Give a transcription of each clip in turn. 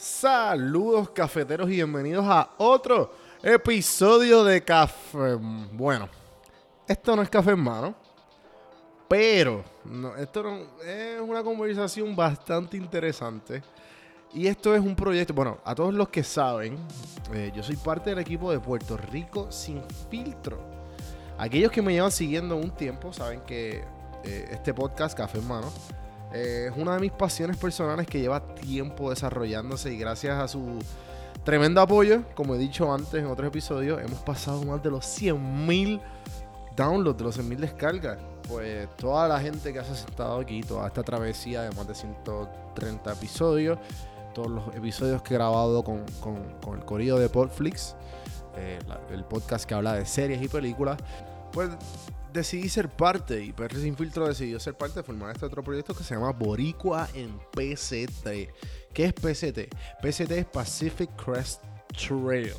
Saludos cafeteros y bienvenidos a otro episodio de Café. Bueno, esto no es café en mano, pero no, esto no- es una conversación bastante interesante. Y esto es un proyecto, bueno, a todos los que saben, eh, yo soy parte del equipo de Puerto Rico sin filtro. Aquellos que me llevan siguiendo un tiempo saben que eh, este podcast, Café en Mano, eh, es una de mis pasiones personales que lleva tiempo desarrollándose y gracias a su tremendo apoyo, como he dicho antes en otros episodios, hemos pasado más de los 100.000 downloads, de los 100.000 descargas. Pues toda la gente que ha sentado aquí, toda esta travesía de más de 130 episodios, todos los episodios que he grabado con, con- el corillo de Podflix, eh, el podcast que habla de series y películas, pues decidí ser parte y PR Sin Filtro decidió ser parte de formar este otro proyecto que se llama Boricua en PCT. ¿Qué es PCT? PCT es Pacific Crest Trail.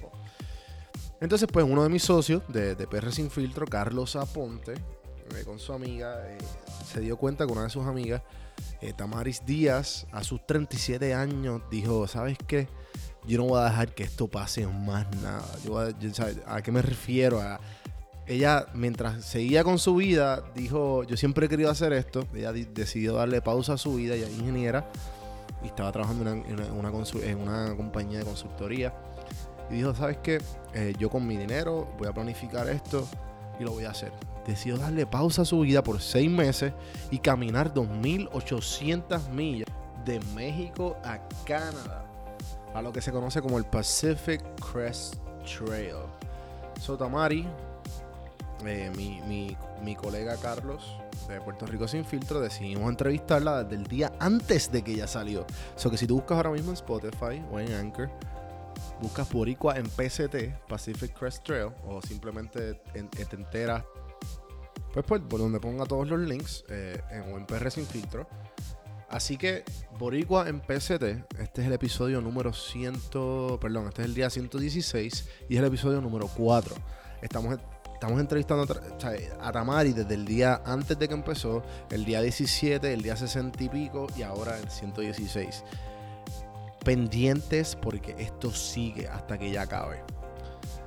Entonces, pues uno de mis socios de, de PR Sin Filtro, Carlos Aponte, eh, con su amiga, eh, se dio cuenta que una de sus amigas, eh, Tamaris Díaz, a sus 37 años, dijo, ¿sabes qué? Yo no voy a dejar que esto pase más nada. Yo yo. ¿A qué me refiero? A, ella, mientras seguía con su vida, dijo, yo siempre he querido hacer esto. Ella di- decidió darle pausa a su vida, ella es ingeniera y estaba trabajando en una, en una- en una compañía de consultoría. Y dijo, ¿sabes qué? Eh, yo con mi dinero voy a planificar esto y lo voy a hacer. Decidió darle pausa a su vida por seis meses y caminar 2.800 millas de México a Canadá, a lo que se conoce como el Pacific Crest Trail. Sotamari, eh, mi, mi- mi colega Carlos de Puerto Rico Sin Filtro, decidimos entrevistarla desde el día antes de que ella salió. So que si tú buscas ahora mismo en Spotify o en Anchor, buscas Boricua en PCT, Pacific Crest Trail, o simplemente en- eh, te enteras, pues por, donde ponga todos los links, eh, en, o en PR Sin Filtro. Así que Boricua en PCT, este es el episodio número 100, perdón, este es el día 116 y es el episodio número 4. Estamos, estamos entrevistando a, Tamari desde el día antes de que empezó, el día 17, el día 60 y pico y ahora el 116. Pendientes porque esto sigue hasta que ya acabe.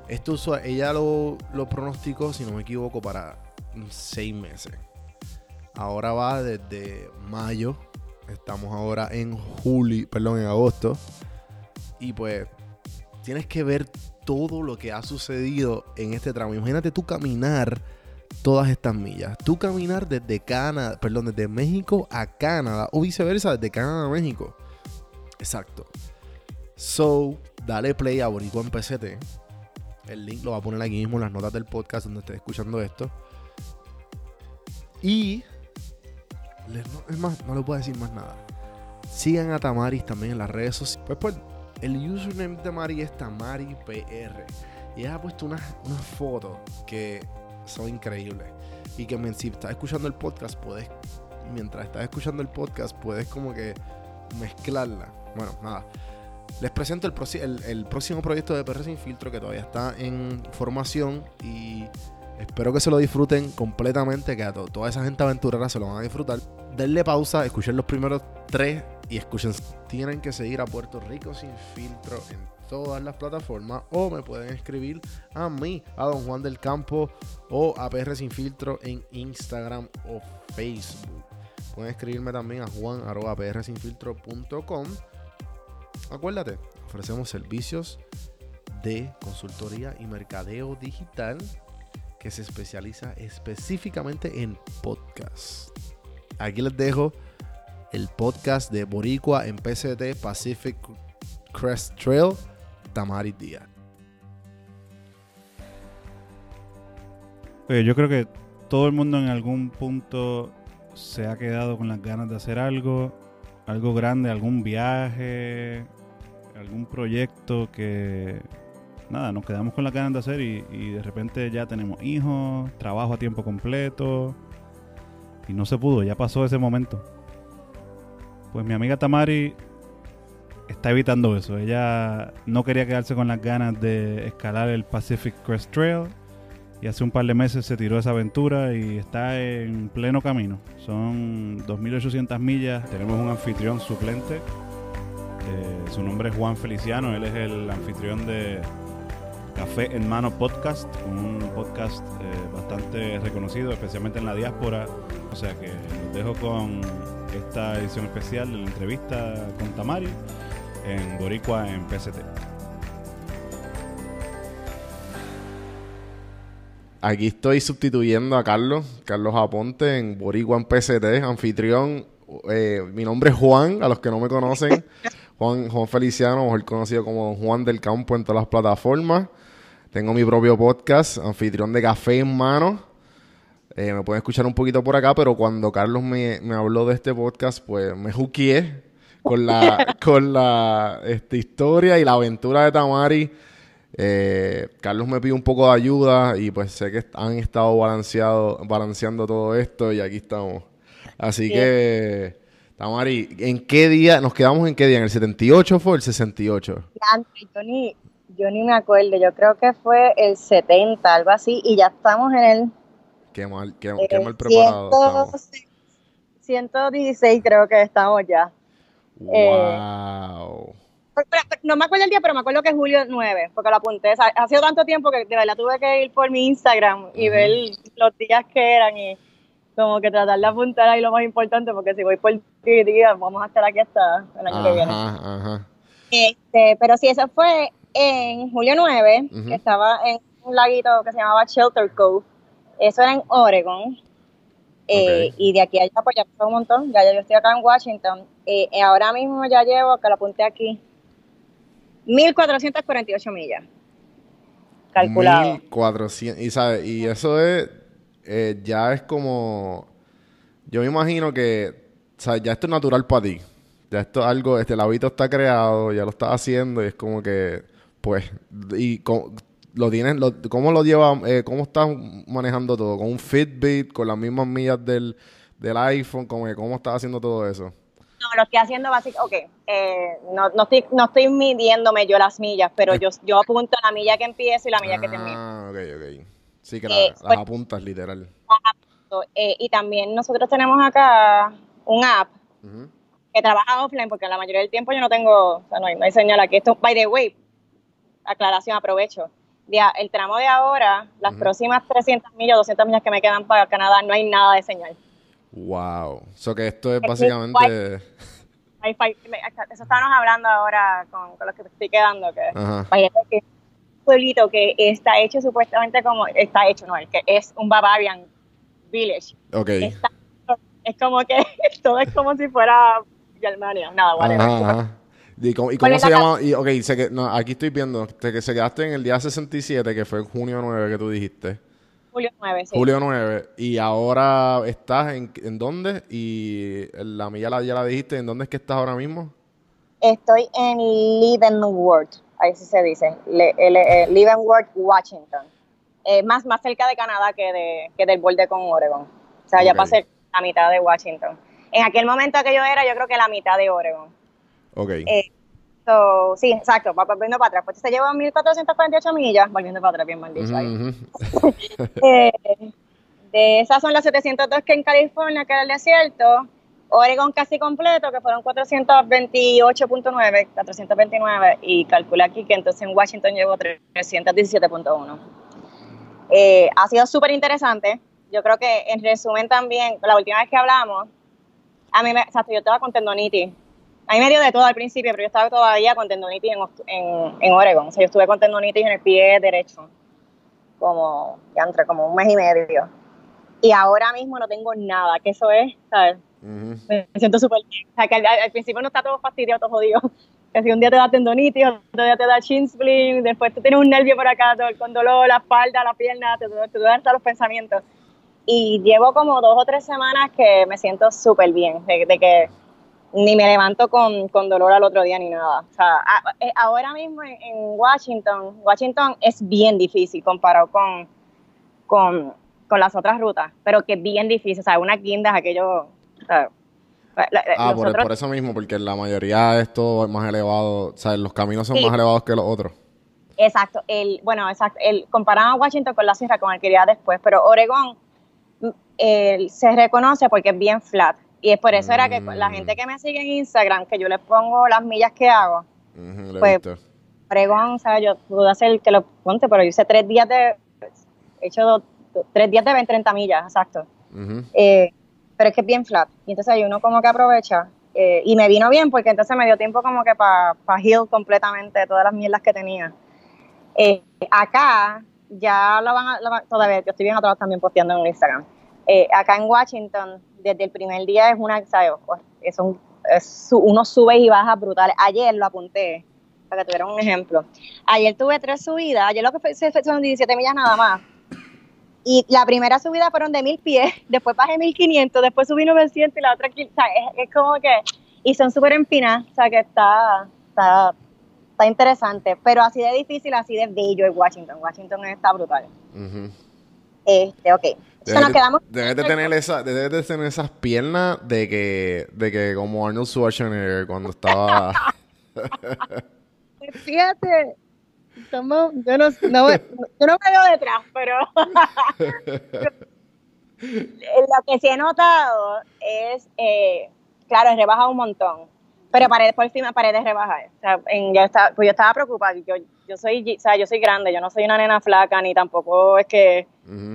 Esto ella lo, lo pronosticó, si no me equivoco, para seis meses. Ahora va desde mayo. Estamos ahora en julio, perdón, en agosto. Y pues tienes que ver todo lo que ha sucedido en este tramo. Imagínate tú caminar todas estas millas. Tú caminar desde Canadá, perdón, desde México a Canadá o viceversa, desde Canadá a México. Exacto. So, dale play a Boricua en PCT. El link lo va a poner aquí mismo en las notas del podcast donde estés escuchando esto. Y. más, no le puedo decir más nada. Sigan a Tamaris también en las redes sociales. Pues, pues, el username de Tamari es TamariPR. Y ha puesto unas unas fotos que son increíbles. Y que si estás escuchando el podcast, puedes. Mientras estás escuchando el podcast, puedes como que mezclarla. Bueno, nada. Les presento el- el próximo proyecto de PR Sin Filtro que todavía está en formación y espero que se lo disfruten completamente, que a to- toda esa gente aventurera se lo van a disfrutar. Denle pausa, escuchen los primeros tres y escuchen. Tienen que seguir a Puerto Rico Sin Filtro en todas las plataformas o me pueden escribir a mí, a Don Juan del Campo o a PR Sin Filtro en Instagram o Facebook. Pueden escribirme también a juan.prsinfiltro.com. Acuérdate, ofrecemos servicios de consultoría y mercadeo digital que se especializa específicamente en podcast. Aquí les dejo el podcast de Boricua en PCT Pacific Crest Trail, Tamari Díaz. Yo creo que todo el mundo en algún punto se ha quedado con las ganas de hacer algo, algo grande, algún viaje, algún proyecto que, nada, nos quedamos con las ganas de hacer y, de repente ya tenemos hijos, trabajo a tiempo completo y no se pudo, ya pasó ese momento. Pues mi amiga Tamari está evitando eso. Ella no quería quedarse con las ganas de escalar el Pacific Crest Trail y hace un par de meses se tiró esa aventura y está en pleno camino. Son 2.800 millas. Tenemos un anfitrión suplente Eh, su nombre es Juan Feliciano, él es el anfitrión de Café en Mano Podcast, un podcast eh, bastante reconocido, especialmente en la diáspora. O sea que los dejo con esta edición especial de la entrevista con Tamari en Boricua en PCT. Aquí estoy sustituyendo a Carlos, Carlos Aponte en Boricua en PCT, anfitrión. Eh, mi nombre es Juan, a los que no me conocen. Juan, Juan Feliciano, mejor conocido como Juan del Campo en todas las plataformas. Tengo mi propio podcast, anfitrión de Café en Mano. Eh, me pueden escuchar un poquito por acá, pero cuando Carlos me, me habló de este podcast, pues me juqueé con la, con la este, historia y la aventura de Tamari. Eh, Carlos me pidió un poco de ayuda y pues sé que han estado balanceado, balanceando todo esto y aquí estamos. Así que, Tamari, ¿en qué día? ¿Nos quedamos en qué día? ¿En el 78 fue el 68? Yo ni, yo ni me acuerdo, yo creo que fue el 70, algo así, y ya estamos en el... Qué mal, qué, qué mal preparado 116 creo que estamos ya. Wow. Eh, no me acuerdo el día, pero me acuerdo que es julio 9, porque lo apunté. ha sido tanto tiempo que de verdad tuve que ir por mi Instagram y ver los días que eran y como que tratar de apuntar ahí lo más importante, porque si voy por día, vamos a estar aquí hasta el año que viene. Ajá. Este, pero sí, eso fue en julio 9, que estaba en un laguito que se llamaba Shelter Cove. Eso era en Oregon. Eh, y de aquí a allá, pues ya pasó un montón. Ya, yo estoy acá en Washington. Eh, ahora mismo ya llevo, que lo apunté aquí, 1448 millas. Calculado. 1400. Y, ¿sabes? y eso es. Eh, ya es como. Yo me imagino que. Ya esto es natural para ti. Ya esto es algo. Este, el hábito está creado, ya lo estás haciendo y es como que. Pues. Y lo tienes. Lo, ¿Cómo lo llevas? Eh, ¿Cómo estás manejando todo? ¿Con un Fitbit? ¿Con las mismas millas del, del iPhone? ¿Cómo, ¿Cómo estás haciendo todo eso? lo estoy haciendo básicamente, ok, eh, no, no, estoy, no estoy midiéndome yo las millas, pero yo, yo apunto la milla que empiezo y la milla que termino. Ah, ok, ok. Sí, que eh, las pues, apuntas literal. Eh, y también nosotros tenemos acá un app que trabaja offline porque la mayoría del tiempo yo no tengo, o sea, no hay, no hay señal aquí. Esto, by the way, aclaración, aprovecho. el tramo de ahora, las próximas 300 millas, 200 millas que me quedan para Canadá, no hay nada de señal. Wow. So que esto es básicamente. Eso estábamos hablando ahora con, los que te estoy quedando. Que, pueblito que está hecho supuestamente como. Está hecho, no, es que es un Bavarian Village. Ok. es como que todo es como si fuera Germania. Nada, vale. ¿Y cómo, se llama? Y, ok, que, no, aquí estoy viendo que se quedaste en el día 67, que fue junio 9 que tú dijiste. Julio 9, sí. Julio 9. Y ahora estás en, en dónde? Y la milla ya la dijiste. ¿En dónde es que estás ahora mismo? Estoy en Leavenworth. Ahí sí se dice. Le, eh, Leavenworth, Washington. Eh, más, más cerca de Canadá que, de, que del borde con Oregon. O sea, ya pasé la mitad de Washington. En aquel momento que yo era, yo creo que la mitad de Oregon. Ok. Eh, So, sí, exacto, va volviendo para atrás. Pues se lleva 1448 millas, volviendo para atrás, bien mal dicho ahí. eh, de esas son las 702 que en California, que era el desierto. Oregon casi completo, que fueron 428.9, 429, y calcula aquí que entonces en Washington llevo 317.1. Eh, ha sido súper interesante. Yo creo que en resumen también, la última vez que hablamos, a mí me, o sea, yo estaba con tendonitis hay medio de todo al principio, pero yo estaba todavía con tendonitis en, en, Oregon. O sea, yo estuve con tendonitis en el pie derecho, como, ya entre como un mes y medio. Y ahora mismo no tengo nada, que eso es, ¿sabes? Me siento súper bien. O sea, que al, principio no está todo fastidiado, todo jodido. Que si un día te da tendonitis, otro día te da chin spleen, después tú tienes un nervio por acá, todo, con dolor, la espalda, la pierna, te, te, duelen hasta los pensamientos. Y llevo como dos o tres semanas que me siento súper bien, de que ni me levanto con, dolor al otro día ni nada. O sea, eh, ahora mismo en, Washington, Washington es bien difícil comparado con, con, las otras rutas, pero que es bien difícil. O sea, una es ah, por, eso mismo, porque la mayoría es todo más elevado, o sea, los caminos son más elevados que los otros. Exacto, el, bueno, exacto, el, a Washington con la sierra, como el quería después, pero Oregón mm, se reconoce porque es bien flat Y es por eso era que la gente Mm. que me sigue en Instagram, que yo les pongo las millas que hago, Pues, visto. pregón, o sea, yo pude hacer que lo ponte, pero yo hice tres días de, he hecho do- do- tres días de 20, 30 millas, exacto. Eh, pero es que es bien flat. Y entonces ahí uno como que aprovecha. eh, y me vino bien porque entonces me dio tiempo como que para pa heal completamente todas las mierdas que tenía. Eh, acá ya lo van a, todavía, yo estoy bien atrás también posteando en Instagram. Eh, acá en Washington, desde el primer día es una, ¿sabes? Es un, es su- y bajas brutales. Ayer lo apunté, para que tuvieran un ejemplo. Ayer tuve tres subidas, ayer lo que fue- son 17 millas nada más. Y la primera subida fueron de mil pies, después bajé 1500, después subí 900 y la otra, qui- o sea, es, es como que, y son súper empinadas, o sea, que está, está, está interesante, pero así de difícil, así de bello es Washington, Washington está brutal. Este, ok, Debes nos de- quedamos, debes de tener esa, debes de tener esas piernas de que, de que como Arnold Schwarzenegger cuando estaba fíjate, yo, no, no yo no me veo detrás, pero lo que sí he notado es, eh, claro, he rebajado un montón, pero paré, por fin me paré de rebajar. O sea, en- yo estaba, pues yo estaba preocupada. Yo, yo, soy, o sea, yo soy grande, yo no soy una nena flaca, ni tampoco es que,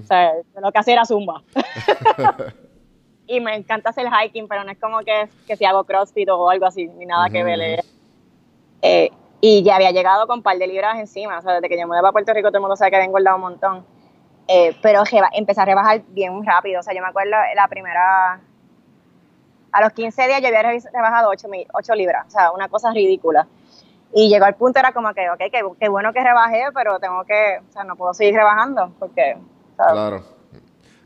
o sea, lo que hacía era zumba. y me encanta hacer hiking, pero no es como que, que si hago crossfit o algo así, ni nada que ver. eh. Y ya había llegado con un par de libras encima. O sea, desde que yo me mudé para Puerto Rico, todo el mundo sabe que había engordado un montón. Eh, pero empecé a rebajar bien rápido. O sea, yo me acuerdo la primera. A los 15 días yo había rebajado 8, mi- 8 libras. O sea, una cosa ridícula. Y llegó al punto, era como que, ok, qué, qué bueno que rebajé, pero tengo que. O sea, no puedo seguir rebajando porque. sea, Claro.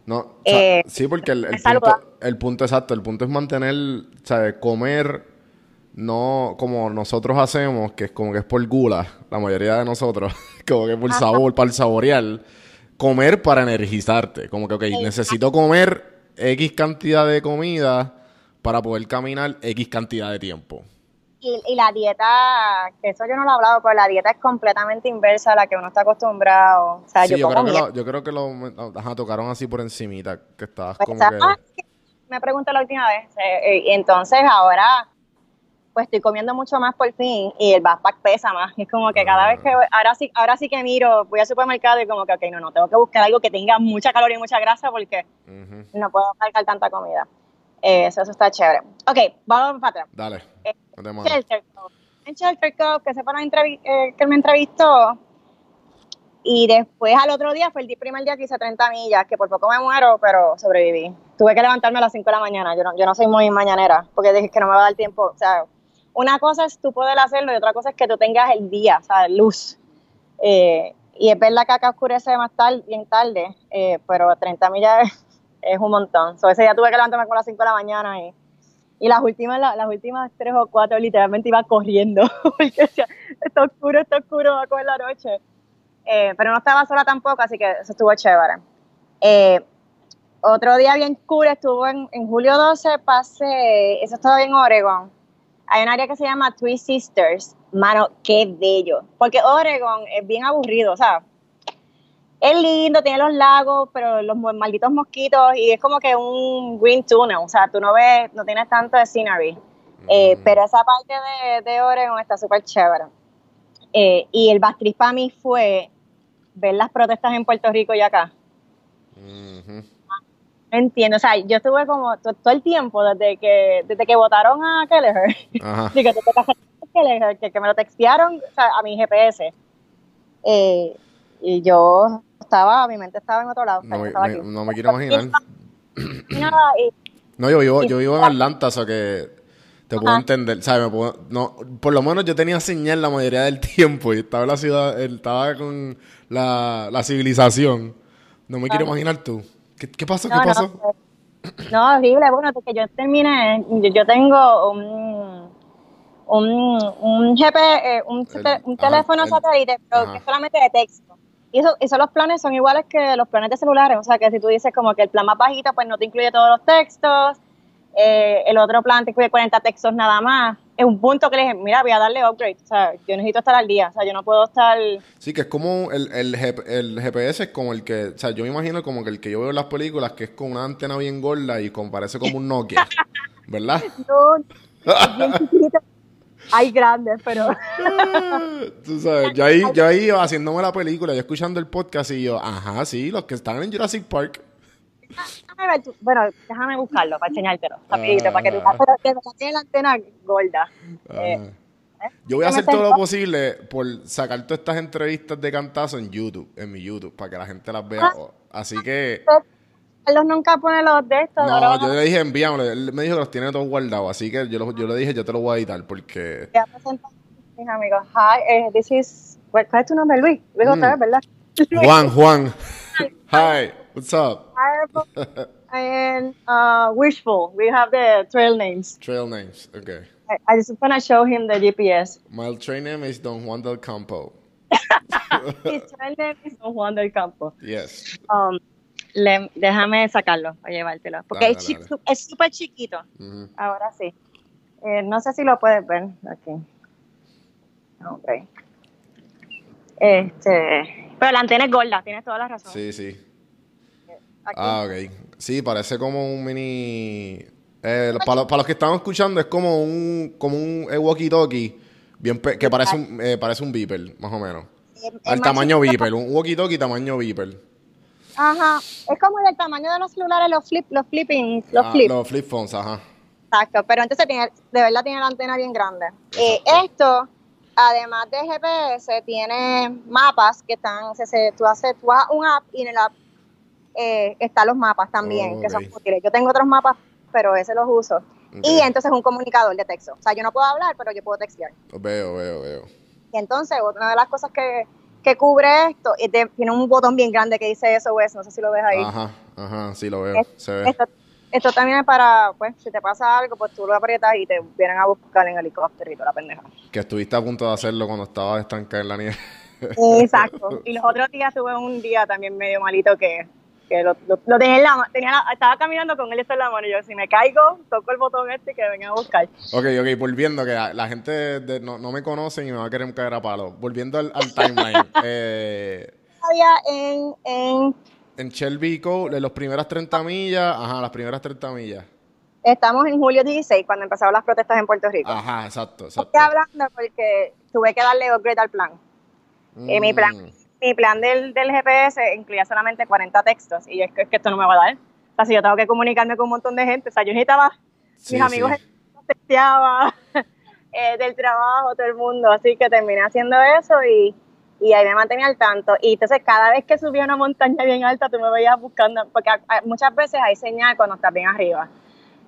No, o sea, Eh, sí, porque el, el punto, el punto exacto, el punto es mantener, ¿sabes? Comer no como nosotros hacemos, que es como que es por gula, la mayoría de nosotros, como que por Ajá. sabor, para el saborear, comer para energizarte, como que, ok, necesito comer X cantidad de comida para poder caminar X cantidad de tiempo. Y, y la dieta, que eso yo no lo he hablado, pero la dieta es completamente inversa a la que uno está acostumbrado. O sea, Sí, yo, yo, creo que lo, yo creo que lo ajá, tocaron así por encimita, que estabas Pues, como que... Ah, me pregunté la última vez. eh, eh, entonces ahora, pues estoy comiendo mucho más por fin y el backpack pesa más. Es como que cada vez que, voy- ahora sí, ahora sí que miro, voy al supermercado y como que, ok, no, no, tengo que buscar algo que tenga mucha caloría y mucha grasa porque no puedo cargar tanta comida. Eh, eso, eso está chévere. Ok, vamos para atrás. Dale, Eh. Shelter Cove. En Shelter Cove, que se fue eh, que me entrevistó. Y después al otro día, fue el primer día que hice 30 millas, que por poco me muero, pero sobreviví. Tuve que levantarme a las 5 de la mañana. Yo no, yo no soy muy mañanera, porque dije que no me va a dar tiempo. O sea, una cosa es tú poder hacerlo y otra cosa es que tú tengas el día, o sea, luz. Eh, y es verdad que acá oscurece más tarde, bien tarde, eh, pero 30 millas es, un montón. So, ese día tuve que levantarme con las 5 de la mañana y, y las últimas, la- las últimas tres o cuatro literalmente iba corriendo, porque decía, está oscuro, está oscuro, va a coger la noche. Eh, pero no estaba sola tampoco, así que eso estuvo chévere. Otro día bien cool estuvo en, en julio 12, pasé, eso estaba en Oregon. Hay un área que se llama Three Sisters. Mano, qué bello. Porque Oregon es bien aburrido, o sea, es lindo, tiene los lagos, pero los malditos mosquitos y es como que un green tunnel, o sea, tú no ves, no tienes tanto de scenery. Eh, Mm. pero esa parte de, de Oregon está súper chévere. Eh, y el bad trip para mí fue ver las protestas en Puerto Rico y acá. Ujú. No Entiendo, o sea, yo estuve como to- todo el tiempo desde que desde que votaron a Kelleher, que, Kelleher, que, que me lo textearon o sea, a mi GPS. Eh, y yo estaba, mi mente estaba en otro lado. o sea, No me, estaba me- aquí. no me quiero imaginar. Y nada, y- No, yo vivo, yo vivo en Atlanta, o sea que te puedo Ajá. entender, ¿sabes? Me puedo- no, por lo menos yo tenía señal la mayoría del tiempo y estaba en la ciudad, estaba con la, la civilización. No me quiero imaginar tú. ¿Qué, qué pasó? No, ¿Qué no, pasó? No, horrible. Bueno, porque yo terminé, yo, yo tengo un, un, un GP, eh, un, El- un ajá, teléfono el- satélite, pero ajá. que es solamente de texto. Y eso, eso los planes son iguales que los planes de celulares. O sea, que si tú dices como que el plan más bajito, pues no te incluye todos los textos. eh, el otro plan te incluye 40 textos nada más. Es un punto que le dije, mira, voy a darle upgrade. O sea, yo necesito estar al día. O sea, yo no puedo estar... Sí, que es como el, el, el GPS es como el que, o sea, yo me imagino como que el que yo veo en las películas, que es con una antena bien gorda y con, parece como un Nokia. ¿Verdad? No, es bien chiquito. Hay grandes, pero Tú sabes, yo ahí, yo ahí haciéndome la película, yo escuchando el podcast y yo, ajá, sí, los que están en Jurassic Park. Déjame ver tu- bueno, déjame buscarlo para enseñártelo, rapidito, Ah. para que tú tiene la antena gorda. Eh, Ajá. Yo voy a ¿qué hacer todo lo posible por sacar todas estas entrevistas de cantazo en YouTube, en mi YouTube, para que la gente las vea. Así que, Carlos nunca pone los de estos. no, vamos yo le dije envíamelo, él me dijo que los tiene todos guardados, así que yo, lo- yo le dije, yo te lo voy a editar, porque... a presentar mis amigos. Hi, eh, this is, ¿cuál es tu nombre? Luis. Luis Mm. otra vez, ¿verdad? Juan, Juan. Hi, what's up? Fireball and uh, Wishful. We have the trail names. Trail names, okay. I, I just want to show him the GPS. My train name is Don Juan del Campo. His trail name is Don Juan del Campo. Yes. Um, le- déjame sacarlo para llevártelo. Porque Dale, es dale. es súper chiquito. Ujú. Ahora sí. Eh, no sé si lo puedes ver aquí. Ok. Este. Pero la antena es gorda, tienes toda la razón. Sí, sí. Aquí. Ah, ok. Sí, parece como un mini... eh, para, los- para los que están escuchando, es como un, como un eh, walkie-talkie, bien que parece un, eh, parece un beeper, más o menos. Es- es Al tamaño beeper, un walkie-talkie tamaño beeper. Ajá. Es como del tamaño de los celulares, los flip, los flipping, los Ah, flip. los flip phones, ajá. Exacto, pero entonces tiene, de verdad tiene la antena bien grande. Eh, esto, además de GPS, tiene mapas que están, se, se- tú haces, tú haces un app y en el app eh, están los mapas también, que son útiles. Yo tengo otros mapas, pero ese los uso. Y entonces un comunicador de texto. O sea, yo no puedo hablar, pero yo puedo textear. Veo, veo, veo. Y entonces, una de las cosas que, que cubre esto, es de- tiene un botón bien grande que dice SOS, no sé si lo ves ahí. Ajá, ajá, sí lo veo. Es- Se ve. Esto, esto también es para, pues, si te pasa algo, pues tú lo aprietas y te vienen a buscar en helicóptero y toda la pendeja. Que estuviste a punto de hacerlo cuando estabas estancada en la nieve. Exacto. Y los otros días tuve un día también medio malito que, que lo, lo, lo tenía en la mano, estaba caminando con él esto en la mano y yo, si me caigo, toco el botón este y que vengan a buscar. Ok, ok, volviendo, que la la gente de- no, no me conocen y me va a querer caer a palo. Volviendo al, al timeline. eh, Había en, en, en Shelby Cove, de las primeras 30 millas, ajá, las primeras 30 millas. estamos en julio 16, cuando empezaron las protestas en Puerto Rico. Ajá, exacto, exacto. Estoy hablando porque tuve que darle upgrade al plan. Eh, mi plan, Mm, mi plan del, del GPS incluía solamente 40 textos y es que, es que esto no me va a dar. O sea, si yo tengo que comunicarme con un montón de gente, o sea, yo necesitaba, sí, mis amigos sí. texteaba, eh, del trabajo, todo el mundo, así que terminé haciendo eso y, y ahí me mantenía al tanto. Y entonces cada vez que subía una montaña bien alta, tú me veías buscando, porque muchas veces hay señal cuando estás bien arriba.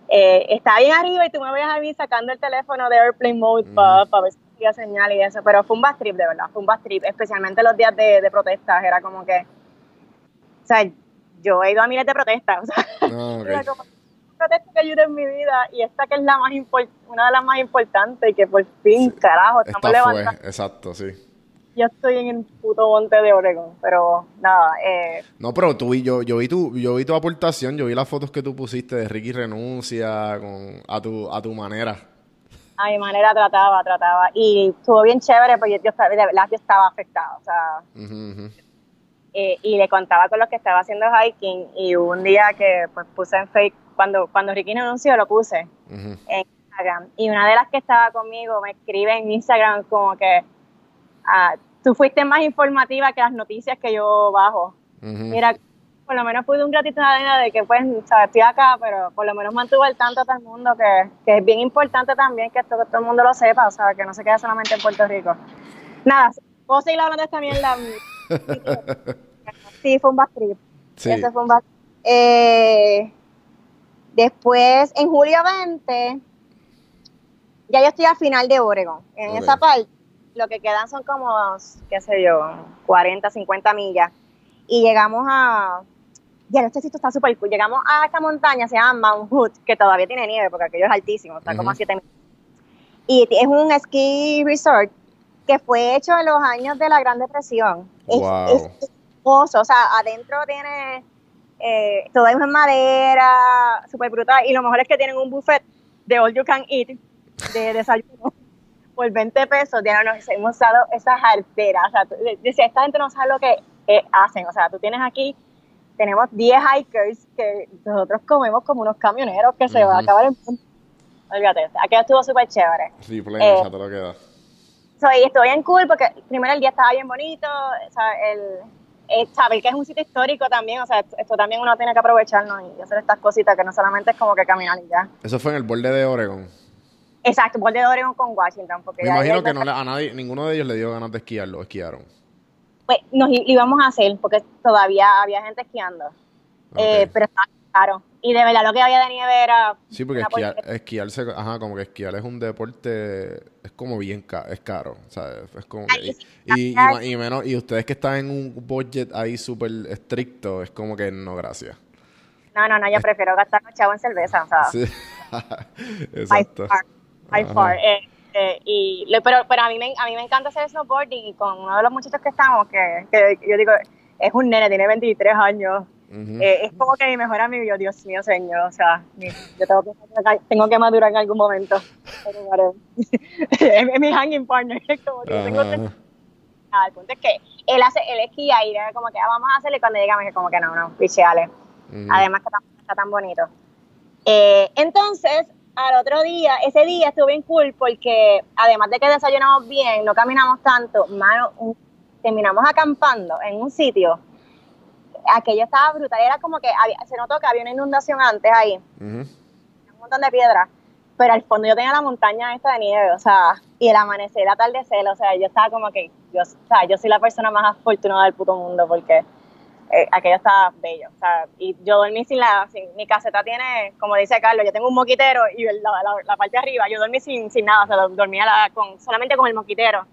Eh, está bien arriba y tú me veías a mí sacando el teléfono de Airplane Mode para ver si había señal y eso, pero fue un bad trip, de verdad, fue un bad trip, especialmente los días de, de protestas, era como que, o sea, yo he ido a miles de protestas, o sea, Ah, ok. era como protesta que ayuda en mi vida y esta que es la más una de las más importantes y que por fin, carajo, estamos Esta fue, levantando. exacto, sí. Yo estoy en el puto monte de Oregon, pero nada, eh, No, pero tú y yo, yo vi tu, yo vi tu aportación, yo vi las fotos que tú pusiste de Ricky renuncia con, a tu, a tu manera. A mi manera trataba, trataba. Y estuvo bien chévere porque yo, de verdad yo estaba afectada. O sea, eh, y le contaba con los que estaba haciendo hiking. Y hubo un día que pues puse en Facebook, cuando, cuando Ricky anunció, lo puse en Instagram. Y una de las que estaba conmigo me escribe en Instagram como que ah, tú fuiste más informativa que las noticias que yo bajo. Mira, por lo menos pude un gratito de que pues, ¿sabes? estoy acá, pero por lo menos mantuve al tanto a todo el mundo que, que es bien importante también que esto que todo el mundo lo sepa, o sea, que no se quede solamente en Puerto Rico. Nada, puedo seguir hablando de esta mierda. sí, fue un bad trip. Sí. Ese fue un bad eh, Después, en julio 20, ya yo estoy al final de Oregon. En esa parte, lo que quedan son como, qué sé yo, 40, 50 millas. Y llegamos a. Ya, este sitio está súper cool. Llegamos a esta montaña, se llama Mount Hood, que todavía tiene nieve, porque aquello es altísimo, está como a Ujú. 7 millas. Y es un ski resort que fue hecho en los años de la Gran Depresión. Es, Wow. es hermoso, o sea, adentro tiene eh, todo es en madera, súper brutal. Y lo mejor es que tienen un buffet de all you can eat, de desayuno, por 20 pesos. Ya nos hemos dado esas arteras. O sea, tú- decía, esta gente no sabe lo que eh, hacen. O sea, tú tienes aquí, tenemos 10 hikers que nosotros comemos como unos camioneros que se va a acabar el mundo. olvídate, aquello estuvo súper chévere. Sí, pleno, Eh, te lo queda. Soy, estoy bien cool porque primero el día estaba bien bonito, o sea, el, eh, saber que es un sitio histórico también, o sea, esto, esto también uno tiene que aprovecharnos y hacer estas cositas que no solamente es como que caminar y ya. Eso fue en el borde de Oregon. Exacto, borde de Oregon con Washington, porque Me imagino que no le- a nadie, ninguno de ellos le dio ganas de esquiar, lo esquiaron. Pues, nos íbamos a hacer porque todavía había gente esquiando, eh, pero estaba caro. Y de verdad lo que había de nieve era... Sí, porque esquiar, esquiarse, ajá, como que esquiar es un deporte, es como bien ca- es caro, ¿sabes? Es como Ay, sí, y, menos, y ustedes que están en un budget ahí súper estricto, es como que no, gracias. No, no, no, yo prefiero gastar los chavos en cerveza, o sea, Sí. by Exacto. far, by far. Eh, eh, y, pero pero a, mí me, a mí me encanta hacer snowboarding y con uno de los muchachos que estamos, que, que yo digo, es un nene, tiene 23 años, Ujú. eh, es como que mi mejor amigo, yo, Dios mío, señor, o sea, yo tengo que, tengo que madurar en algún momento. Es, mi hanging partner, como que yo tengo Ajá, que ajá. nada, el punto es que él hace, él esquía y era como que ah, vamos a hacerle cuando llegamos es como que no, no, picheale. Ujú. Además que está, está tan bonito. Eh, entonces, al otro día, ese día estuvo bien cool porque además de que desayunamos bien, no caminamos tanto, mano, un- terminamos acampando en un sitio. Aquello estaba brutal, era como que había- se notó que había una inundación antes ahí, un montón de piedras, pero al fondo yo tenía la montaña esta de nieve, o sea, y el amanecer, el atardecer, o sea, yo estaba como que, yo, o sea, yo soy la persona más afortunada del puto mundo porque eh, aquello estaba bello, o sea, y yo dormí sin la, sin, mi caseta tiene, como dice Carlos, yo tengo un moquitero y el- la, la- la parte de arriba, yo dormí sin, sin nada, o sea, dormía la- con, solamente con el moquitero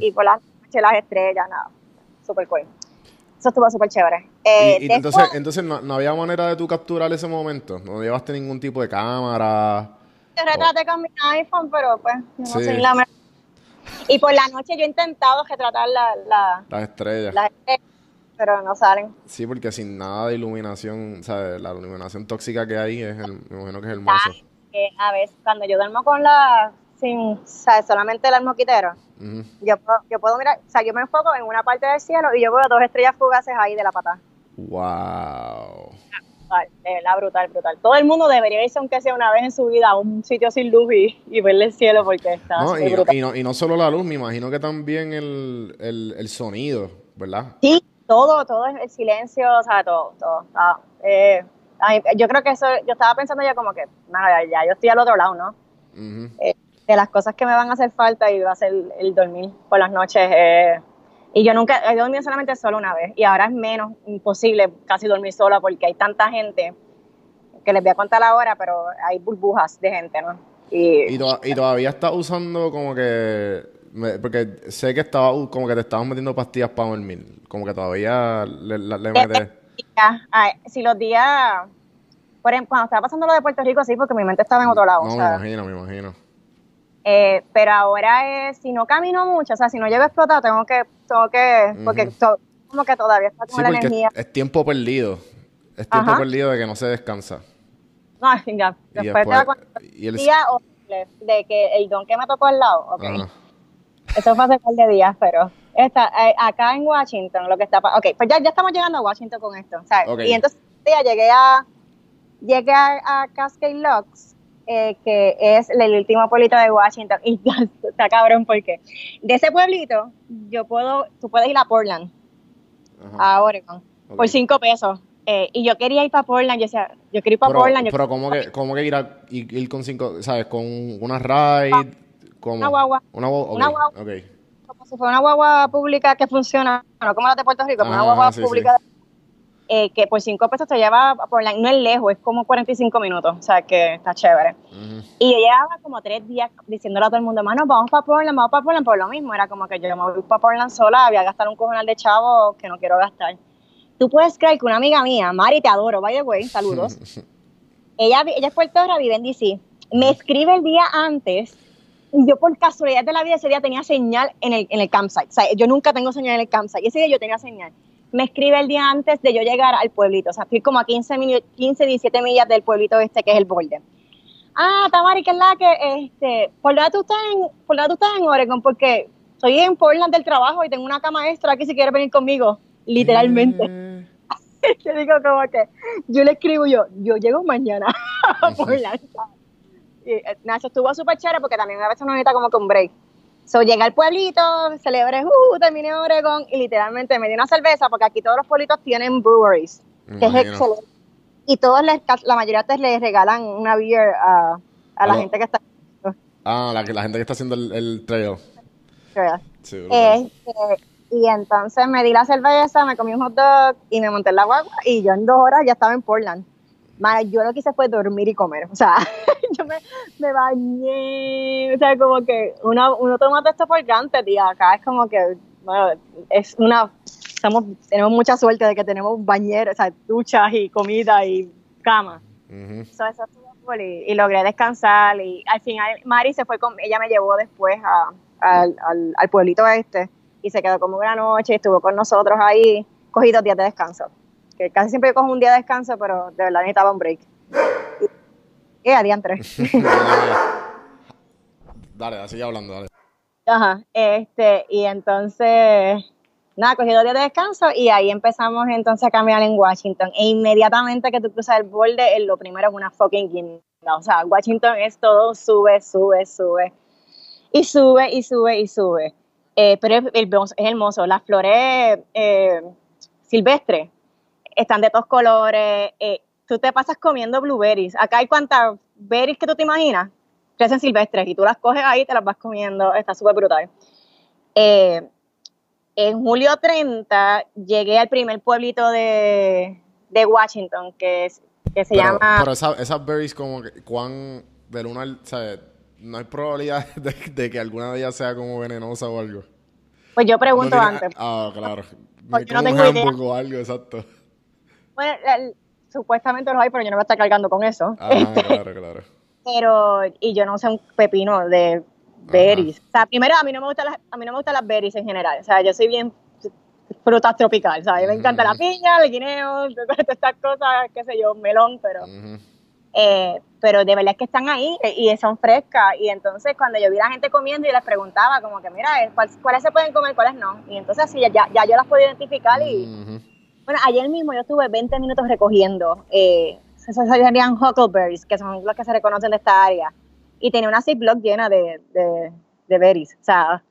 y por las las estrellas, nada, súper cool. Eso estuvo súper chévere. Eh, Y- y después- entonces, entonces no, no había manera de tú capturar ese momento. No llevaste ningún tipo de cámara. Yo retraté con mi iPhone, pero pues no Sí. soy la. Y por la noche yo he intentado retratar la, Las estrellas. las estrellas, pero no salen. Sí, porque sin nada de iluminación, ¿sabes? La iluminación tóxica que hay, es el- me imagino que es hermoso. Que a veces cuando yo duermo con la, sin, ¿sabes? solamente el moquitero, Ujú. yo puedo, yo puedo mirar, o sea, yo me enfoco en una parte del cielo y yo veo dos estrellas fugaces ahí de la pata. Wow. Brutal, de verdad, brutal, brutal. Todo el mundo debería irse, aunque sea una vez en su vida, a un sitio sin luz y, y verle el cielo porque está No, súper y, brutal. y no, y no solo la luz, me imagino que también el, el, el sonido, ¿verdad? Sí, todo, todo es el silencio, o sea, todo, todo. ah, eh, ay, yo creo que eso, yo estaba pensando ya como que, mano, ya, yo estoy al otro lado, ¿no? Ujú. De las cosas que me van a hacer falta y va a ser el dormir por las noches. eh, y yo nunca he dormido solamente solo una vez y ahora es menos imposible casi dormir sola porque hay tanta gente que les voy a contar ahora, pero hay burbujas de gente, ¿no? Y, Y, to- y todavía estás usando como que... me- porque sé que estaba u- como que te estabas metiendo pastillas para dormir. Como que todavía le, la- le metes... si los días, por ejemplo, cuando estaba pasando lo de Puerto Rico, sí, porque mi mente estaba en otro lado. No, o me imagino, me imagino. Eh, pero ahora es, si no camino mucho, o sea, si no llego a explotar, tengo que, tengo que, porque to- como que todavía está Sí, con la energía. es, es tiempo perdido. Es tiempo Ajá. perdido de que no se descansa. No, ya, Y después después- cuenta y el- día horrible de que el don que me tocó al lado, ok, Ajá. Eso fue hace un par de días, pero esta, eh, acá en Washington, lo que está, pa- ok, pues ya, ya estamos llegando a Washington con esto, ¿sabes? Y entonces día llegué a, llegué a, a Cascade Locks, eh, que es el último pueblito de Washington, y ya está cabrón porque de ese pueblito yo puedo, tú puedes ir a Portland, Ajá. a Oregon, por cinco pesos. Eh, y yo quería ir para Portland, yo decía, yo quiero ir para Pero, Portland, yo pero ¿cómo que, cómo que ir, a, ir, ir con cinco, ¿sabes? Con una ride, Una guagua. Una guagua, Una guagua. ok. como si fuera una guagua pública que funciona, no como la de Puerto Rico, como una Ah, guagua sí, pública eh, que por cinco pesos te lleva a Portland, no es lejos, es como 45 minutos, o sea que está chévere. Y yo llevaba como tres días diciéndole a todo el mundo, mano, vamos para Portland, vamos para Portland, por lo mismo, era como que yo me voy para Portland sola, había gastar un cojonal de chavo que no quiero gastar. Tú puedes creer que una amiga mía, Mari, te adoro, by the way, saludos, ella, ella es puertorra, vive en DC, me escribe el día antes y yo por casualidad de la vida ese día tenía señal en el, en el campsite, o sea, yo nunca tengo señal en el campsite, y ese día yo tenía señal. Me escribe el día antes de yo llegar al pueblito, o sea, estoy como a 15, mil- 15 17 millas del pueblito este que es el borde. Ah, Tamari, que es la que, este, ¿por dónde tú estás en, por dónde tú estás en Oregon? Porque estoy en Portland del trabajo y tengo una cama extra aquí si quieres venir conmigo, literalmente. Yo digo como que, yo le escribo yo, yo llego mañana a Portland. Eh, eso estuvo súper chévere porque también a veces uno necesita como que un break. So, llegué al pueblito, celebré, uh, terminé en Oregon y literalmente me di una cerveza porque aquí todos los pueblitos tienen breweries, que es imagino. excelente. Y todos, les, la mayoría de les regalan una beer a, a la Hola. gente que está. Ah, la, la gente que está haciendo el, el trail. Sí. Este, y entonces me di la cerveza, me comí un hot dog y me monté en la guagua y yo en dos horas ya estaba en Portland. Mano, yo lo que hice fue dormir y comer. O sea, yo me, me bañé. O sea, como que uno, uno toma todo esto por granted y acá es como que, bueno, es una. Estamos, tenemos mucha suerte de que tenemos bañeros, o sea, duchas y comida y cama. Ujú. So, eso cool y, y logré descansar y al final Mari se fue con, ella me llevó después a- al, al- al pueblito este y se quedó como una noche y estuvo con nosotros ahí, cogí dos días de descanso, que casi siempre yo cojo un día de descanso, pero de verdad necesitaba un break. Y, y adiantre. dale, sigue hablando, dale. Ajá, este, y entonces, nada, cogí dos días de descanso y ahí empezamos entonces a caminar en Washington. E inmediatamente que tú cruzas el borde, eh, lo primero es una fucking guinda. O sea, Washington es todo sube, sube, sube. Y sube, y sube, y sube. Eh, pero es, hermoso- es hermoso. Las flores eh, silvestres están de todos colores. eh, tú te pasas comiendo blueberries. Acá hay cuantas berries que tú te imaginas crecen silvestres y tú las coges ahí y te las vas comiendo. Está súper brutal. Eh, en julio 30 llegué al primer pueblito de, de Washington que, es- que se pero, llama... Pero esa- esas berries, como que, ¿cuán al. O sea, no hay probabilidad de, de que alguna de ellas sea como venenosa o algo. pues yo pregunto No tiene- antes. Ah, claro. Porque no tengo idea. o algo, exacto. Bueno, el- supuestamente los hay, pero yo no voy a estar cargando con eso. Ah, claro, claro. pero y yo no sé un pepino de berries. O sea, primero a mí no me gustan las a mí no me gustan las berries en general. O sea, yo soy bien frutas tropical, ¿sabes? Me encanta la piña, el guineo, todas estas cosas, qué sé yo, melón, pero eh, pero de verdad es que están ahí y son frescas y entonces cuando yo vi a la gente comiendo y les preguntaba como que mira, eh, ¿cuál- ¿cuáles se pueden comer, cuáles no? Y entonces así ya, ya yo las puedo identificar y. bueno, ayer mismo yo estuve 20 minutos recogiendo, eh, esos serían huckleberries, que son los que se reconocen de esta área. Y tenía una ziploc llena de, de, de berries. O sea,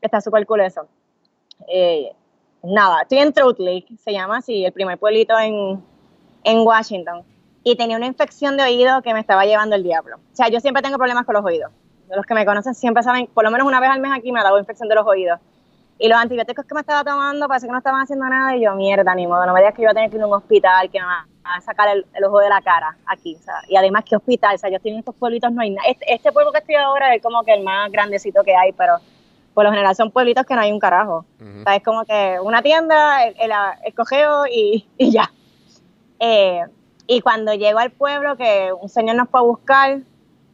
está súper cool eso. Eh, nada, estoy en Trout Lake, se llama así, el primer pueblito en, en Washington. Y tenía una infección de oído que me estaba llevando el diablo. O sea, yo siempre tengo problemas con los oídos. Los que me conocen siempre saben, por lo menos una vez al mes aquí me ha dado infección de los oídos. Y los antibióticos que me estaba tomando parece que no estaban haciendo nada. Y yo, mierda, ni modo, no me digas que yo voy a tener que ir a un hospital, que me va a sacar el, el ojo de la cara aquí. O sea, y además, ¿qué hospital? O sea, yo estoy en estos pueblitos, no hay nada. Este, este pueblo que estoy ahora es como que el más grandecito que hay, pero por lo general son pueblitos que no hay un carajo. Ujú. O sea, es como que una tienda, el, el, y, y ya. Eh, y cuando llego al pueblo, que un señor nos fue a buscar,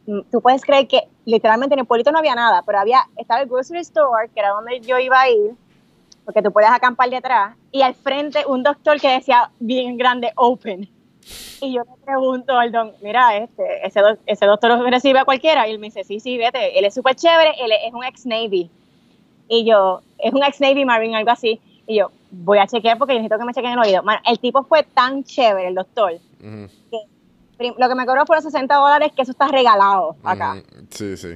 tú puedes creer que literalmente en el pueblito no había nada, pero había, estaba el grocery store, que era donde yo iba a ir, porque tú puedes acampar detrás, y al frente un doctor que decía bien grande, open. Y yo le pregunto al don, mira, este, ese, doc- ese doctor lo recibe a cualquiera, y él me dice, sí, sí, vete, él es súper chévere, él es un ex-Navy. Y yo, es un ex-Navy Marine, algo así. Y yo, voy a chequear porque necesito que me chequen el oído. Mano, el tipo fue tan chévere, el doctor, Ujú. prim- lo que me cobró fueron 60 dólares, que eso está regalado acá. Sí, sí.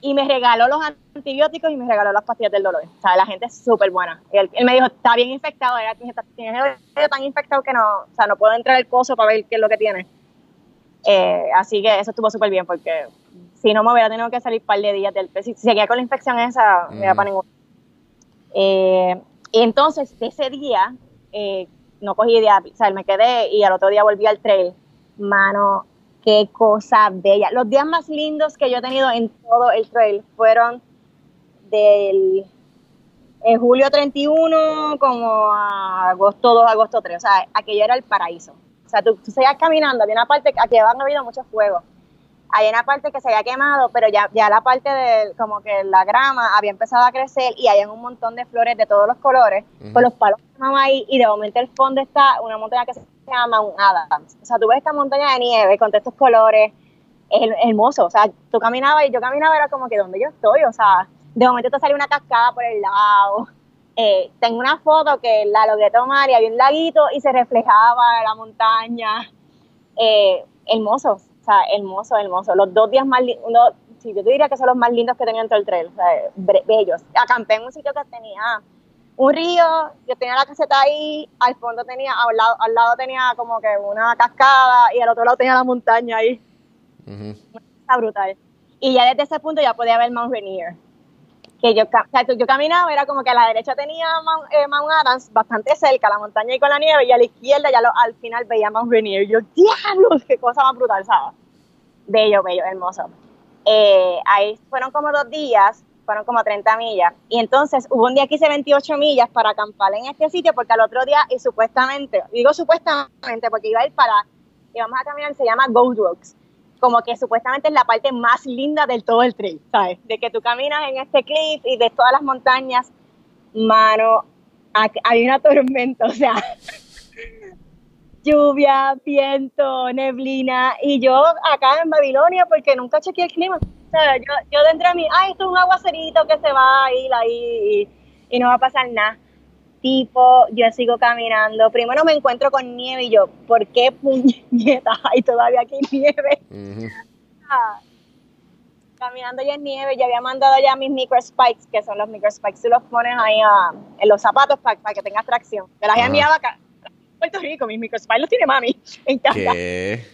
Y, me regaló los antibióticos y me regaló las pastillas del dolor. O sea, la gente es súper buena. Él, él me dijo, está bien infectado, era, tienes el tan infectado que no, o sea, no puedo entrar el coso para ver qué es lo que tiene. Eh, así que eso estuvo súper bien porque si no me hubiera tenido que salir un par de días del si seguía con la infección esa, me iba para ningún eh, y entonces, de ese día, eh, no cogí día, o sea, me quedé y al otro día volví al trail. Mano, qué cosa bella. Los días más lindos que yo he tenido en todo el trail fueron del eh, julio 31 como a agosto 2, agosto 3. O sea, aquello era el paraíso. O sea, tú, seguías caminando, había una parte, aquí habían habido muchos fuegos. Hay una parte que se había quemado, pero ya, ya la parte de como que la grama había empezado a crecer y hay un montón de flores de todos los colores, con los palos que ahí y de momento el fondo está una montaña que se llama un Adams. O sea, tú ves esta montaña de nieve con todos estos colores, es her- hermoso. O sea, tú caminabas y yo caminaba era como que donde yo estoy, o sea, de momento te sale una cascada por el lado. Eh, tengo una foto que la logré tomar y había un laguito y se reflejaba la montaña. Eh, hermoso. Sea, hermoso, hermoso. Los dos días más lindos, sí, yo te diría que son los más lindos que tenía dentro del trail, o sea, bellos. Acampé en un sitio que tenía un río, yo tenía la caseta ahí, al fondo tenía, al lado, al lado tenía como que una cascada y al otro lado tenía la montaña ahí. Está brutal. Y ya desde ese punto ya podía ver Mount Rainier. Que yo, o sea, yo caminaba, era como que a la derecha tenía Mount, eh, Mount, Adams, bastante cerca, la montaña y con la nieve, y a la izquierda ya lo, al final veía Mount Rainier. Yo, diablo, qué cosa más brutal, ¿sabes? Bello, bello, hermoso. Eh, ahí fueron como dos días, fueron como 30 millas. Y entonces hubo un día que hice 28 millas para acampar en este sitio, porque al otro día, y supuestamente, digo supuestamente, porque iba a ir para, íbamos a caminar, se llama Gold Rocks como que supuestamente es la parte más linda del todo el trail, ¿sabes? De que tú caminas en este cliff y de todas las montañas, mano, hay una tormenta, o sea, lluvia, viento, neblina, y yo acá en Babilonia, porque nunca chequeé el clima, o sea, yo, yo dentro de mí, ay, esto es un aguacerito que se va a ir ahí y, y no va a pasar nada tipo, yo sigo caminando. Primero me encuentro con nieve y yo, ¿por qué puñetas hay todavía aquí nieve? Ah, caminando ya en nieve, ya había mandado ya mis micro spikes, que son los micro spikes, tú los pones ahí ah, en los zapatos para, que tengas tracción. Me las he enviado acá. Puerto Rico, mis micro spikes los tiene mami. En ¿Qué?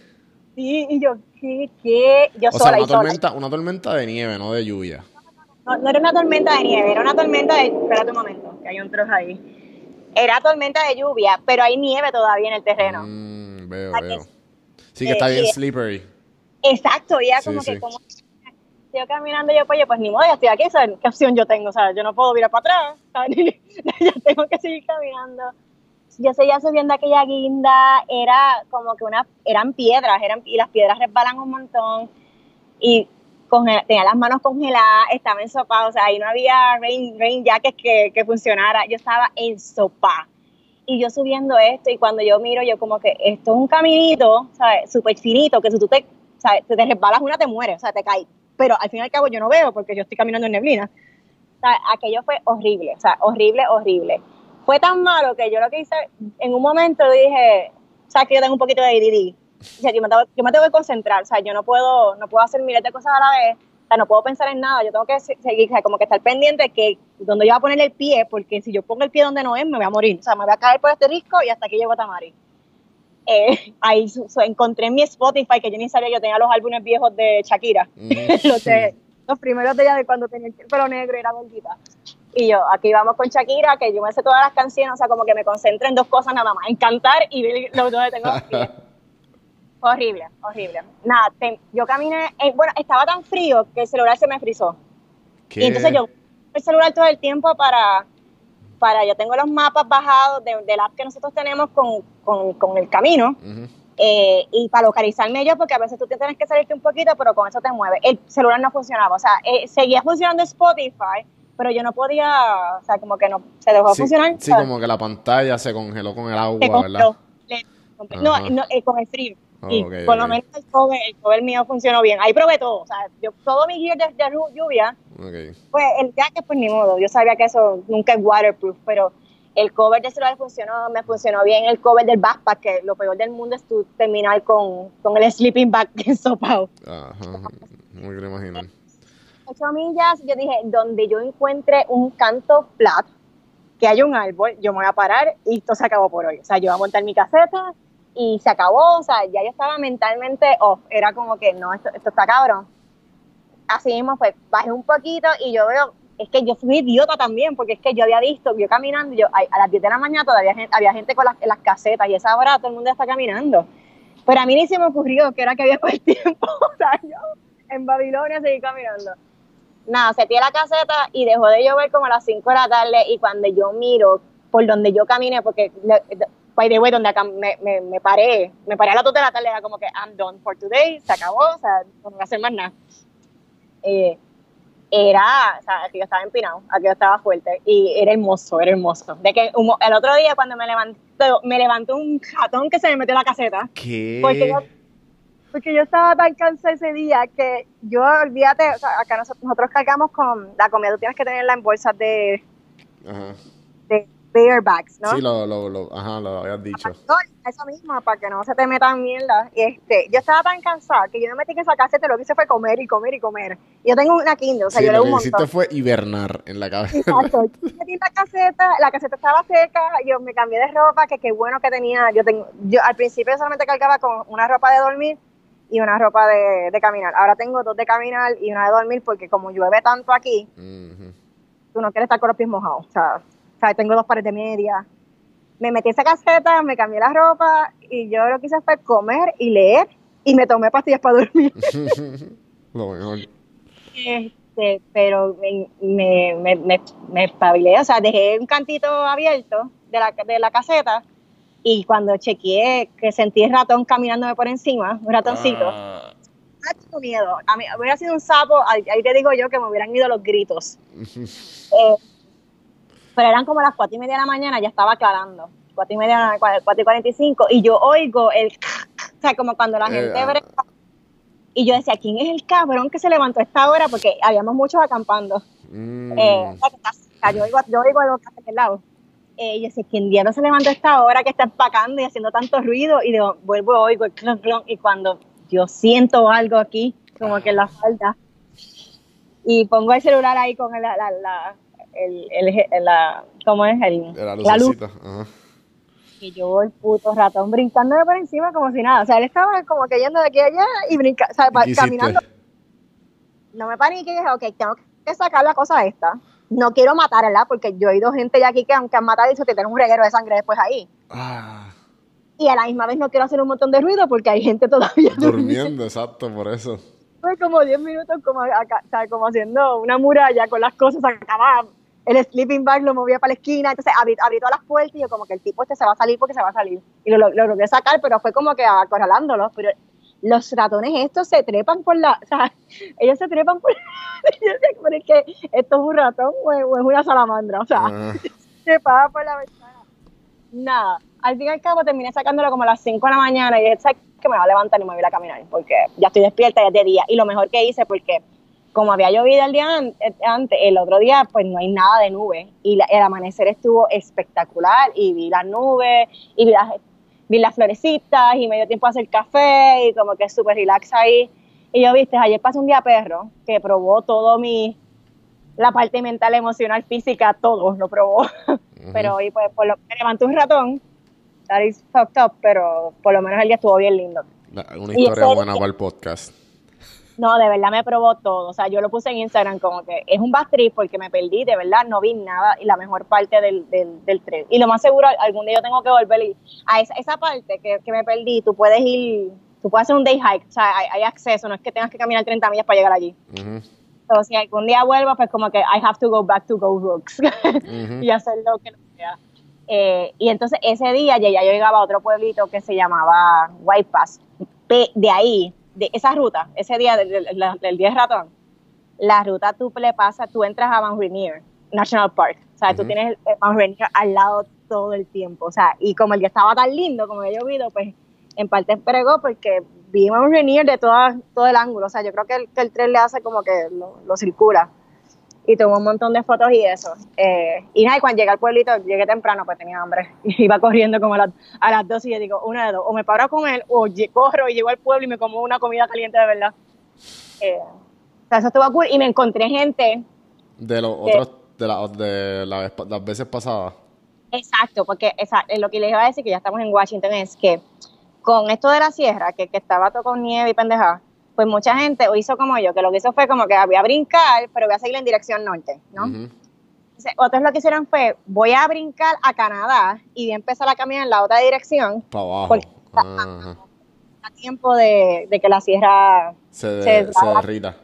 Sí, y yo, ¿qué? ¿Qué? Yo o sea, una tormenta, una tormenta de nieve, no de lluvia. No, no, era una tormenta de nieve, era una tormenta de. Espérate un momento, que hay un trozo ahí. Era tormenta de lluvia, pero hay nieve todavía en el terreno. Mm, veo, veo. sí, que está bien slippery. Exacto, ya como que como estoy caminando yo, pues, yo, pues ni modo, ya estoy aquí, ¿sabes? ¿Qué opción yo tengo? O sea, yo no puedo virar para atrás, ¿sabes? ya tengo que seguir caminando. Yo seguía subiendo aquella guinda, era como que una, eran piedras, eran, y las piedras resbalan un montón. Y tenía las manos congeladas, estaba en sopa, o sea, ahí no había rain, rain jackets que, que funcionara, yo estaba en sopa. Y yo subiendo esto, y cuando yo miro, yo como que esto es un caminito, ¿sabes? Súper finito, que si tú te, ¿sabes? te resbalas una, te mueres, o sea, te caes. Pero al fin y al cabo yo no veo porque yo estoy caminando en neblina. Sea, aquello fue horrible, o sea, horrible, horrible. Fue tan malo que yo lo que hice, en un momento dije, o sea, que yo tengo un poquito de ADD yo me, tengo, yo me tengo que concentrar, o sea, yo no puedo, no puedo hacer miles de cosas a la vez, o sea, no puedo pensar en nada, yo tengo que seguir, o sea, como que estar pendiente de que donde yo voy a poner el pie, porque si yo pongo el pie donde no es, me voy a morir, o sea, me voy a caer por este risco y hasta aquí llego a Tamari. Eh, ahí encontré en mi Spotify, que yo ni sabía, yo tenía los álbumes viejos de Shakira, mm. los, de, los primeros de ella de cuando tenía el pelo negro y era gordita. Y yo, aquí vamos con Shakira, que yo me sé todas las canciones, o sea, como que me concentro en dos cosas nada más, en cantar y ver los dos tengo Horrible, horrible. Nada, yo caminé, eh, bueno, estaba tan frío que el celular se me frizó. Y entonces yo el celular todo el tiempo para, para yo tengo los mapas bajados de, del app que nosotros tenemos con, con, con el camino. Eh, y para localizarme yo, porque a veces tú tienes que salirte un poquito, pero con eso te mueve. El celular no funcionaba, o sea, eh, seguía funcionando Spotify, pero yo no podía, o sea, como que no, se dejó de funcionar. Sí, como que la pantalla se congeló con el agua, ¿verdad? no, no con el frío y por lo menos el cover, el cover mío funcionó bien. Ahí probé todo. O sea, yo, todo mi gear de, lluvia, pues el jacket, pues ni modo. Yo sabía que eso nunca es waterproof, pero el cover de celular funcionó, me funcionó bien. El cover del backpack, que lo peor del mundo es tú terminar con, con el sleeping bag ensopado. Ajá, muy bien imaginar. Ocho millas, yo dije, donde yo encuentre un canto flat, que haya un árbol, yo me voy a parar y esto se acabó por hoy. O sea, yo voy a montar mi caseta, y se acabó, o sea, ya yo estaba mentalmente off, era como que no, esto, esto está cabrón. Así mismo, pues bajé un poquito y yo veo, es que yo fui idiota también, porque es que yo había visto, yo caminando, yo a, las 10 de la mañana todavía había gente con las, en las casetas y esa hora todo el mundo está caminando. Pero a mí ni se me ocurrió que era que había el tiempo, o sea, yo en Babilonia seguí caminando. Nada, se la caseta y dejó de llover como a las 5 de la tarde y cuando yo miro por donde yo caminé, porque by the way, donde acá me, me, me, paré, me paré a las 2 de la tarde, era como que I'm done for today, se acabó, o sea, no voy a hacer más nada. Eh, era, o sea, aquí yo estaba empinado, aquí yo estaba fuerte y era hermoso, era hermoso. De que el otro día cuando me levantó, me levantó un jatón que se me metió en la caseta. ¿Qué? Porque yo, porque yo estaba tan cansada ese día que yo, olvídate, o sea, acá nosotros, nosotros cargamos con la comida, tú tienes que tenerla en bolsas de, Ajá barebacks, ¿no? Sí, lo, lo, lo, ajá, lo habías dicho. Eso mismo, para que no se te metan mierda. Este, yo estaba tan cansada que yo no metí en esa caseta, lo que hice fue comer y comer y comer. Yo tengo una Kindle, o sea, sí, yo lo que un montón. hiciste fue hibernar en la cabeza. Exacto. Yo metí en la caseta, la caseta estaba seca, yo me cambié de ropa, que qué bueno que tenía. Yo tengo, yo al principio solamente cargaba con una ropa de dormir y una ropa de, de caminar. Ahora tengo dos de caminar y una de dormir porque como llueve tanto aquí, Ujú. tú no quieres estar con los pies mojados. O sea, sea, tengo dos pares de media. Me metí esa caseta, me cambié la ropa y yo lo que hice fue comer y leer y me tomé pastillas para dormir. Lo mejor. Este, pero me, me, me, me, me espabilé, o sea, dejé un cantito abierto de la, de la caseta y cuando chequeé que sentí el ratón caminándome por encima, un ratoncito, Ah. tengo miedo. A mí hubiera sido un sapo, ahí, ahí te digo yo que me hubieran ido los gritos. Eh, pero eran como las cuatro y media de la mañana, ya estaba aclarando. Cuatro y media, cua- cuatro y cuarenta y cinco, y yo oigo el, o sea, como cuando la Eh, gente ah. brega. Y yo decía, ¿quién es el cabrón que se levantó a esta hora? Porque habíamos muchos acampando. Mm. Eh, yo oigo, yo oigo algo que hace aquel lado. Eh, y yo decía, ¿quién diablos se levantó a esta hora que está empacando y haciendo tanto ruido? Y digo, vuelvo, oigo el clon, clon, y cuando yo siento algo aquí, como que en la falda, y pongo el celular ahí con el, la, la, el, el- la, ¿cómo es? El, Era la luz. Ajá. Y yo, el puto ratón, brincándome por encima como si nada. O sea, él estaba como que yendo de aquí a allá y brinca, o sea, pa- ¿Qué hiciste? caminando. No me paniqué y dije, ok, tengo que sacar la cosa esta. No quiero matar, ¿verdad? Porque yo he oído gente ya aquí que aunque han matado y se tienen un reguero de sangre después ahí. Ah, Y a la misma vez no quiero hacer un montón de ruido porque hay gente todavía durmiendo. exacto, por eso. Fue como 10 minutos como, acá, o sea, como haciendo una muralla con las cosas, acababa el sleeping bag lo movía para la esquina, entonces abrí, abrí todas las puertas y yo como que el tipo este se va a salir porque se va a salir. Y lo, lo, lo logré sacar, pero fue como que acorralándolo. Pero los ratones estos se trepan por la, o sea, ellos se trepan por, yo decía, pero es que esto es un ratón o es, o es una salamandra, o sea, Ah, se para por la ventana. Nada, al fin y al cabo terminé sacándolo como a las 5 de la mañana y dije, ¿sabes que me va a levantar y me voy a ir a caminar? Porque ya estoy despierta, ya es de día. Y lo mejor que hice, porque como había llovido el día an- eh, antes, el otro día pues no hay nada de nube y la- el amanecer estuvo espectacular y vi las nubes y vi las, vi las florecitas y me dio tiempo a hacer café y como que súper relax ahí. Y yo, viste, ayer pasé un día perro que probó todo mi, la parte mental, emocional, física, todo lo probó. Pero hoy pues por lo, me levantó un ratón, that is fucked up, pero por lo menos el día estuvo bien lindo. una historia buena para el podcast. No, de verdad me probó todo. O sea, yo lo puse en Instagram como que es un bad trip porque me perdí, de verdad, no vi nada y la mejor parte del, del, del tren. Y lo más seguro, algún día yo tengo que volver y a esa, esa parte que, que me perdí, tú puedes ir, tú puedes hacer un day hike, o sea, hay, hay acceso, no es que tengas que caminar 30 millas para llegar allí. Ujú, Entonces, si algún día vuelvo, pues como que I have to go back to Go Rooks ujú. y hacer lo que sea. Eh, y entonces ese día ya, yo llegaba a otro pueblito que se llamaba White Pass. De ahí, de esa ruta, ese día del, día del ratón, la ruta tú le pasas, tú entras a Mount Rainier National Park. O sea, tú Ujú. tienes el, Mount Rainier al lado todo el tiempo. O sea, y como el día estaba tan lindo, como había llovido, pues en parte pregó porque vi Mount Rainier de toda, todo el ángulo. O sea, yo creo que el, que el tren le hace como que lo, lo circula. Y tomó un montón de fotos y eso. Eh, y nada, y cuando llegué al pueblito, llegué temprano, pues tenía hambre. Iba corriendo como a las, a las dos y yo digo, una de dos, o me paro con él, o corro y llego al pueblo y me como una comida caliente de verdad. Eh, o sea, eso estuvo cool. Y me encontré gente De los otros, de, la, de la las veces pasadas. Exacto, porque esa- eh, lo que les iba a decir, que ya estamos en Washington, es que con esto de la sierra, que, que estaba todo con nieve y pendejada, pues mucha gente hizo como yo, que lo que hizo fue como que voy a brincar, pero voy a seguir en dirección norte, ¿no? Entonces, otros lo que hicieron fue, voy a brincar a Canadá y voy a empezar a caminar en la otra dirección Para abajo. Porque- Ajá. a tiempo de, de que la sierra Se, de- se- se derrita.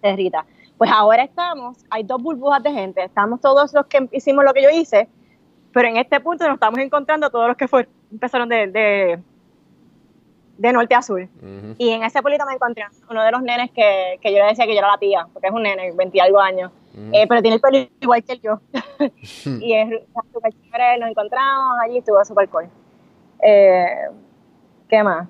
se derrita. Pues ahora estamos, hay dos burbujas de gente, estamos todos los que hicimos lo que yo hice, pero en este punto nos estamos encontrando todos los que fue, empezaron de, de, de norte a sur. Ujú. Y en ese pueblito me encontré uno de los nenes que, que yo le decía que yo era la tía, porque es un nene, 20 y algo años, eh, pero tiene el pelo igual que el yo. y es súper chévere, nos encontramos allí, estuvo súper cool. Eh, ¿Qué más?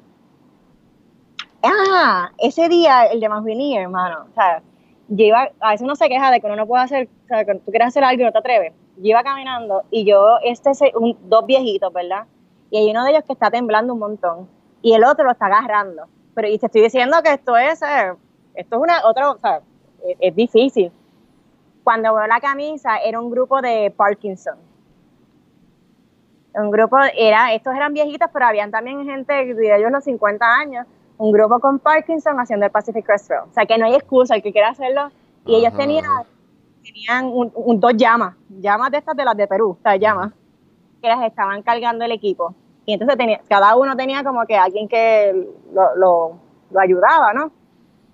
Ah, ese día, el de Manvinir, hermano, o sea, yo iba, a veces uno se queja de que uno no puede hacer, o sea, que tú quieres hacer algo y no te atreves. yo iba caminando y yo, este, un, dos viejitos, ¿verdad? Y hay uno de ellos que está temblando un montón y el otro lo está agarrando. Pero y te estoy diciendo que esto es, eh, esto es una otra, o sea, es, difícil. Cuando veo la camisa era un grupo de Parkinson. Un grupo, era, estos eran viejitos, pero habían también gente de ellos los 50 años, un grupo con Parkinson haciendo el Pacific Crest Trail. O sea que no hay excusa, el que quiera hacerlo. Y ellos tenían, tenían un, dos llamas, llamas de estas de las de Perú, o sea, llamas, que las estaban cargando el equipo. Y entonces tenía, cada uno tenía como que alguien que lo, lo, lo ayudaba, ¿no?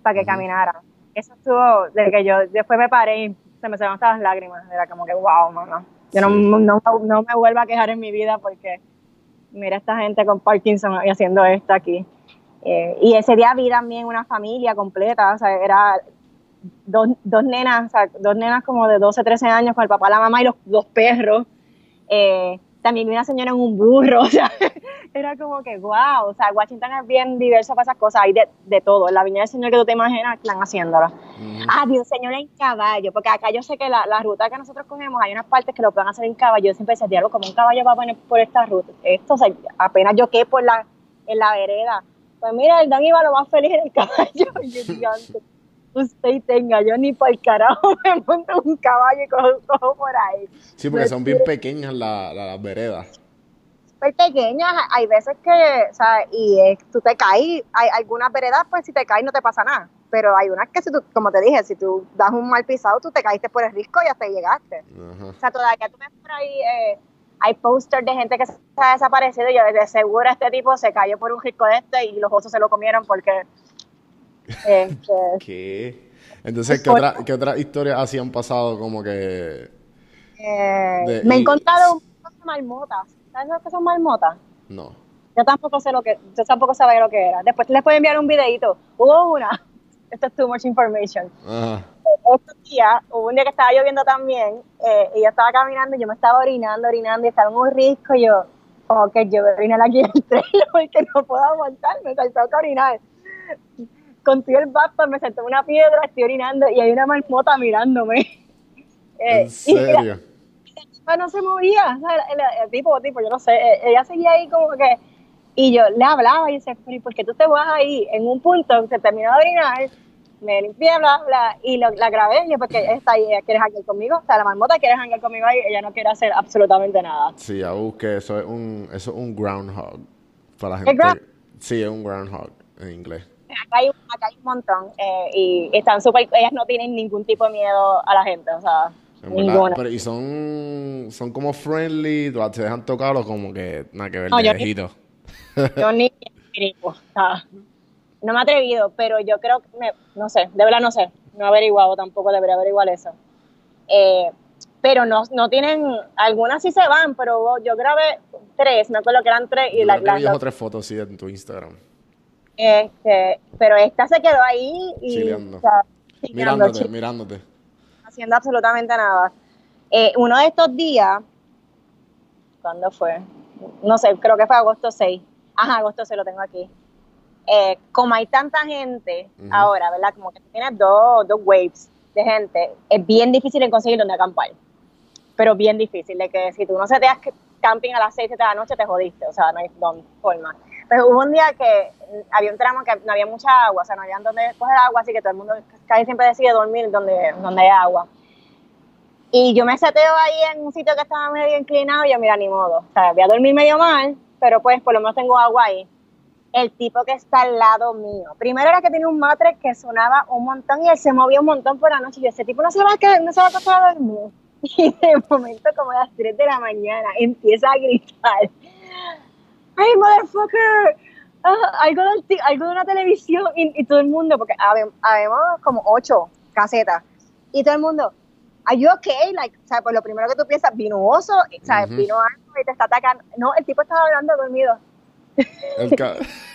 Para que caminara. Eso estuvo, desde que yo después me paré y se me salieron las lágrimas. Era como que, wow, mamá. Yo no, no, no, me vuelvo a quejar en mi vida porque mira esta gente con Parkinson y haciendo esto aquí. Eh, y ese día vi también una familia completa, o sea, era dos, dos nenas, o sea, dos nenas como de 12, 13 años con el papá, la mamá y los dos perros. Eh, también vi una señora en un burro, o sea, era como que, wow, o sea, Washington es bien diverso para esas cosas, hay de, de todo, en la viña del Señor que tú te imaginas, están haciéndolo. Ah, Dios, Señor en caballo, porque acá yo sé que la, la, ruta que nosotros cogemos, hay unas partes que lo pueden hacer en caballo, yo siempre decía, diablo, como un caballo va a poner por esta ruta, esto, o sea, apenas yo quedé por la, en la vereda, pues mira, el Don iba lo más feliz en el caballo, yo, usted tenga, yo ni por el carajo me monto un caballo y cojo, por ahí. Sí, porque son bien pequeñas las veredas. Súper pequeñas, hay veces que, o sea, y tú te caes, hay algunas veredas, pues si te caes no te pasa nada, pero hay unas que si tú, como te dije, si tú das un mal pisado, tú te caíste por el risco y hasta llegaste. O sea, todavía tú ves por ahí... Eh, hay pósters de gente que se ha desaparecido y yo de seguro este tipo se cayó por un risco de este y los osos se lo comieron porque este, ¿Qué? Entonces, ¿qué, otra, ¿qué otras historias así han pasado como que...? Eh, me he encontrado un marmotas. ¿Sabes lo que son marmotas? No. Yo tampoco sé lo que, yo tampoco sabía lo que era. Después les puedo enviar un videito. Hubo una, esto es too much information. Ajá. Estos días, hubo un día que estaba lloviendo también, eh, y yo estaba caminando, y yo me estaba orinando, orinando, y estaba en un risco, y yo, como que yo voy a orinar aquí en el trailer porque no puedo aguantarme, o sea, tengo que orinar contigo el basta, me senté una piedra, estoy orinando y hay una marmota mirándome. Eh, ¿En serio? Y no se movía, el, tipo, tipo, yo no sé, e, ella seguía ahí como que, y yo le hablaba y decía, pero ¿por qué tú te vas ahí? En un punto se terminó de orinar, me limpié, bla, bla, y lo, la grabé, y porque está ahí, ella quiere hangar conmigo, o sea, la marmota quiere hangar conmigo ahí, ella no quiere hacer absolutamente nada. Sí, ya busqué, eso es un, eso es un groundhog, para la gente. Sí, es un groundhog en inglés acá hay, acá hay un montón eh, y están súper, ellas no tienen ningún tipo de miedo a la gente, o sea, ninguna. Pero, y son, son como friendly, te dejan tocarlo como que nada que ver, no, yo viejito. yo ni, o sea, no me he atrevido, pero yo creo que, no sé, de verdad no sé, no he averiguado tampoco, debería averiguar eso. Eh, pero no, no tienen, algunas sí se van, pero yo grabé tres, me acuerdo que eran tres. Y la, las tres fotos sí en tu Instagram. Este, pero esta se quedó ahí y mirándote, mirándote. Haciendo absolutamente nada. Eh, uno de estos días, ¿cuándo fue? No sé, creo que fue agosto 6. Ajá, agosto 6 lo tengo aquí. Eh, como hay tanta gente ahora, ¿verdad? Como que tienes dos, dos waves de gente, es bien difícil conseguir donde acampar. Pero bien difícil, de que si tú no se te das camping a las 6, 7 de la noche, te jodiste. O sea, no hay forma. Pues hubo un día que había un tramo que no había mucha agua, o sea, no había donde coger agua, así que todo el mundo casi siempre decide dormir donde, donde hay agua. Y yo me seteo ahí en un sitio que estaba medio inclinado y yo, mira, ni modo. O sea, voy a dormir medio mal, pero pues por lo menos tengo agua ahí. El tipo que está al lado mío. Primero era que tenía un matre que sonaba un montón y él se movía un montón por la noche. Y yo, ese tipo no se va a quedar, no se va a acostar a dormir. Y de momento, como a las 3 de la mañana, empieza a gritar hey, motherfucker, uh, algo, de, algo de una televisión y, todo el mundo, porque habemos como ocho casetas y todo el mundo, are you okay? Like, o sea, pues lo primero que tú piensas, vino oso, ¿sabes? Vino algo y te está atacando. No, el tipo estaba hablando dormido. El,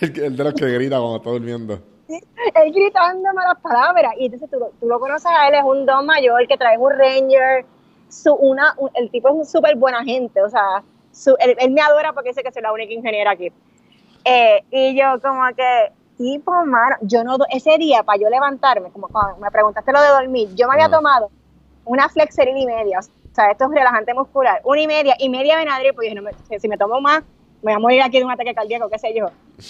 el, de los que grita cuando está durmiendo. él gritando malas palabras. Y entonces tú, tú, lo conoces a él, es un don mayor que trae un ranger. Su, una, el tipo es un súper buena gente, o sea, él, me adora porque dice que soy la única ingeniera aquí. Eh, y yo como que, tipo, mano, yo no, ese día para yo levantarme, como cuando me preguntaste lo de dormir, yo me había tomado una flexeril y media, o sea, esto es relajante muscular. Una y media, y media Benadryl, pues dije, no me, si me tomo más, me voy a morir aquí de un ataque cardíaco, qué sé yo.